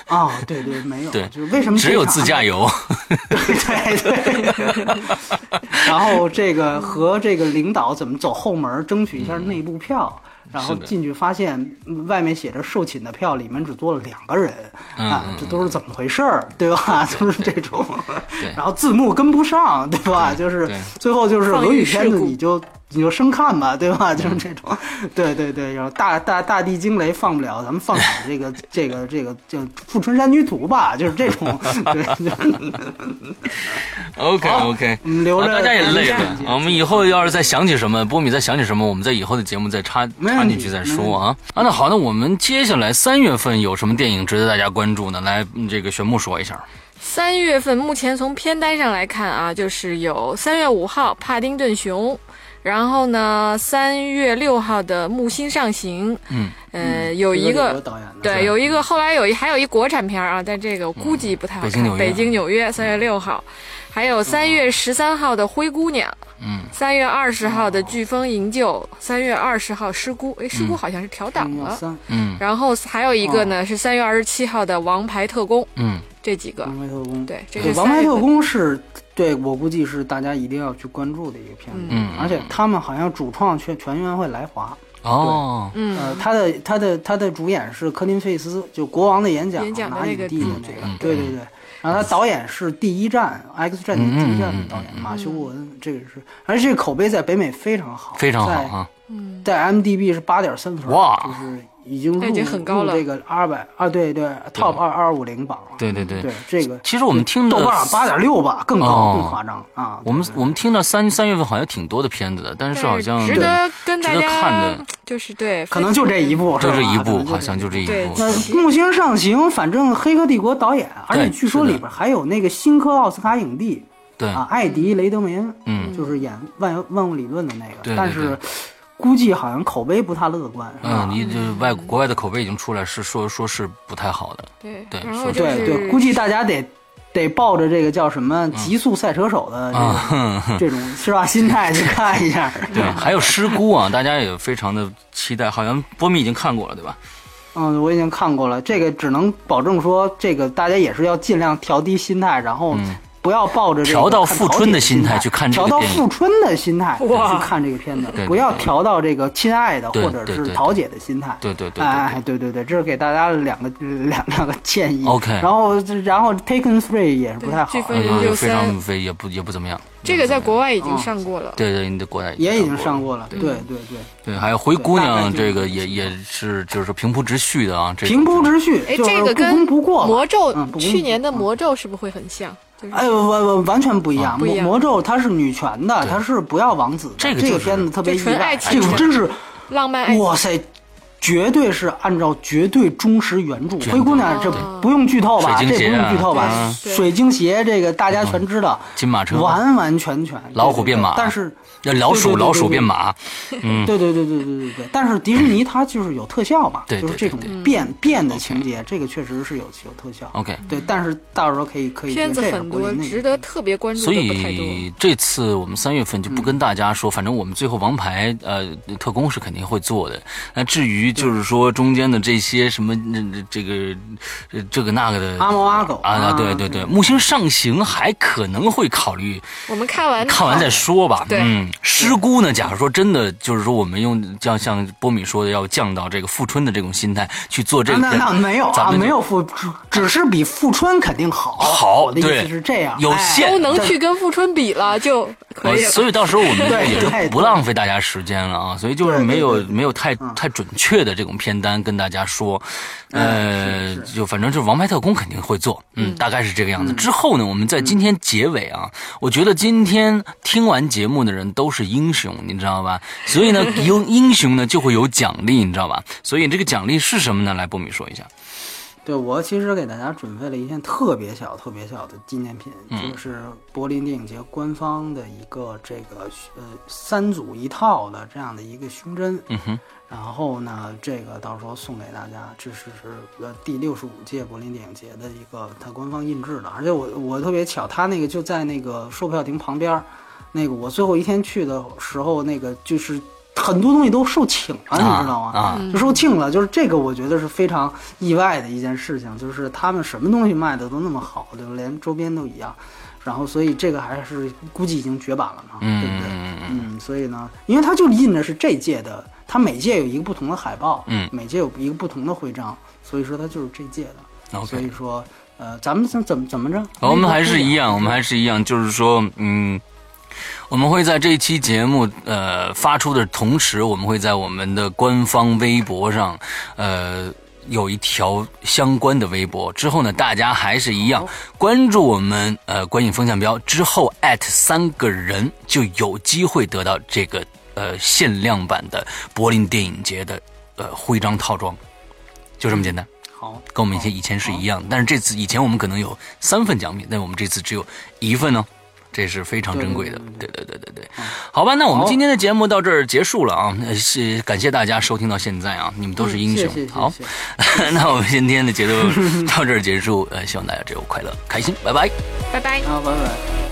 啊？对对，没有，对，就是为什么只有自驾游？*laughs* 对对对。*laughs* 然后这个和这个领导怎么走后门，争取一下内部票。然后进去发现外面写着售罄的票，里面只坐了两个人啊，这都是怎么回事儿，*laughs* 对吧？*laughs* 都是这种，然后字幕跟不上，对吧？就是最后就是俄语片子，你就。你就生看吧，对吧？就是这种，*laughs* 对对对，然后大大大地惊雷放不了，咱们放点这个 *laughs* 这个这个叫《富春山居图》吧，就是这种。*laughs* 对 OK OK，留着大家也累了。我们以后要是再想起什么，波米再想起什么，我们在以后的节目再插插进去再说啊。啊，那好，那我们接下来三月份有什么电影值得大家关注呢？来，这个玄木说一下。三月份目前从片单上来看啊，就是有三月五号《帕丁顿熊》。然后呢，三月六号的《木星上行》，嗯，呃，有一个对，有一个后来有一还有一国产片啊，但这个我估计不太好看。北京纽约，三月六号，还有三月十三号的《灰姑娘》，嗯，三月二十号的《飓风营救》，三月二十号《失孤》，哎，《失孤》好像是调档了，嗯，然后还有一个呢是三月二十七号的《王牌特工》，嗯，这几个，王牌特工，对，这是王牌特工是。对我估计是大家一定要去关注的一个片子，嗯，而且他们好像主创全全员会来华。哦，嗯，呃，他的他的他的主演是科林费斯，就《国王的演讲》拿影帝的那个，对对对，然后他导演是《第一站》《X 战警》第一站的导演马修沃恩，这个是，而且这个口碑在北美非常好，非常好啊，嗯，在 m d b 是八点三分，哇，就是。已经入入这个二百啊，对对，Top 二二五零榜，对对对对，这个其实我们听豆瓣八点六吧，更高更夸张啊。我们我们听到三三月份好像挺多的片子的，但是好像值得跟大家看的，就是对，可能就这一部，就这一部，好像就这一部。那木星上行，反正《黑客帝国》导演，而且据说里边还有那个新科奥斯卡影帝，对啊，艾迪雷德梅恩，嗯，就是演万万物理论的那个，但是。估计好像口碑不太乐观。嗯，你这外国外的口碑已经出来，是说说是不太好的。对对对对，估计大家得得抱着这个叫什么极速赛车手的 *laughs* 这种是吧心态去看一下。*laughs* 对，还有失孤啊，大家也非常的期待。好像波米已经看过了，对吧？嗯，我已经看过了。这个只能保证说，这个大家也是要尽量调低心态，然后。不要抱着调到富春的心态去看这个调到富春的心态去看这个片子，不要调到这个亲爱的或者是桃姐的心态。对对对，哎，对对对，这是给大家两个两两个建议。OK，然后然后 Taken Three 也是不太好，也非常非也不也不怎么样。这个在国外已经上过了。对对，你的国外也已经上过了。对对对对，还有灰姑娘这个也也是就是平铺直叙的啊，平铺直叙。哎，这个跟魔咒去年的魔咒是不是会很像？哎，完完完全不一样。魔咒它是女权的，对它是不要王子的。这个就是这个片子特别意外，这个真是浪漫爱情哇塞，绝对是按照绝对忠实原著。灰姑娘这哦不用剧透吧？这不水晶鞋啊。用剧透吧？水晶鞋这个大家全知道，金马车。完完全全老虎变马。但是要老鼠老鼠变马，嗯，*laughs* 对对对对对对对，但是迪士尼它就是有特效嘛，就是这种变变的情节，这个确实是有有特效。OK 对，但是到时候可以可以片子很多值得特别关注所的不太多。以这次我们三月份就不跟大家说，反正我们最后王牌呃特工是肯定会做的。那至于就是说中间的这些什么呃这个呃这个那个的阿猫阿狗啊，啊对对对，木星上行还可能会考虑我们看完看完再说吧。对嗯，师姑呢，假如说真的就是说我们用像像波米说的，要降到这个富春的这种心态去做这个那，那没有啊，咱们没有富，只只是比富春肯定好。好我的意对思是这样，有哎限都能去跟富春比了，就可以了。呃所以到时候我们也就不浪费大家时间了啊，所以就是没有没有太嗯太准确的这种片单跟大家说，呃，就反正就是《王牌特工》肯定会做，嗯，大概是这个样子。之后呢，我们在今天结尾啊，我觉得今天听完节目的人都是英雄，你知道吧？所以呢，*laughs* 英英雄呢就会有奖励，你知道吧？所以这个奖励是什么呢？来，波米说一下。对我其实给大家准备了一件特别小、特别小的纪念品，嗯就是柏林电影节官方的一个这个呃三组一套的这样的一个胸针。嗯哼，然后呢，这个到时候送给大家，这是是呃第六十五届柏林电影节的一个它官方印制的，而且我我特别巧，它那个就在那个售票亭旁边儿，那个我最后一天去的时候，那个就是很多东西都售罄了，你知道吗？啊，就售罄了，就是这个，我觉得是非常意外的一件事情，就是他们什么东西卖的都那么好，就连周边都一样，然后所以这个还是估计已经绝版了嘛，嗯对不对？嗯所以呢，因为它就印的是这届的，它每届有一个不同的海报，嗯每届有一个不同的徽章，所以说它就是这届的。所以说，呃，咱们怎怎么怎么着？我们还是一样，我们还是是一样，就是说，嗯，我们会在这一期节目呃发出的同时，我们会在我们的官方微博上，呃。有一条相关的微博。之后呢，大家还是一样关注我们呃观影风向标之后艾特三个人就有机会得到这个呃限量版的柏林电影节的呃徽章套装，就这么简单。好，跟我们以前以前是一样，但是这次以前我们可能有三份奖品，但我们这次只有一份呢、这是非常珍贵的。对对对对对，好吧，那我们今天的节目到这儿结束了啊，呃是感谢大家收听到现在啊，你们都是英雄。好，*laughs* 那我们今天的节目到这儿结束，呃，希望大家只有快乐开心，拜拜。拜拜。好，拜拜。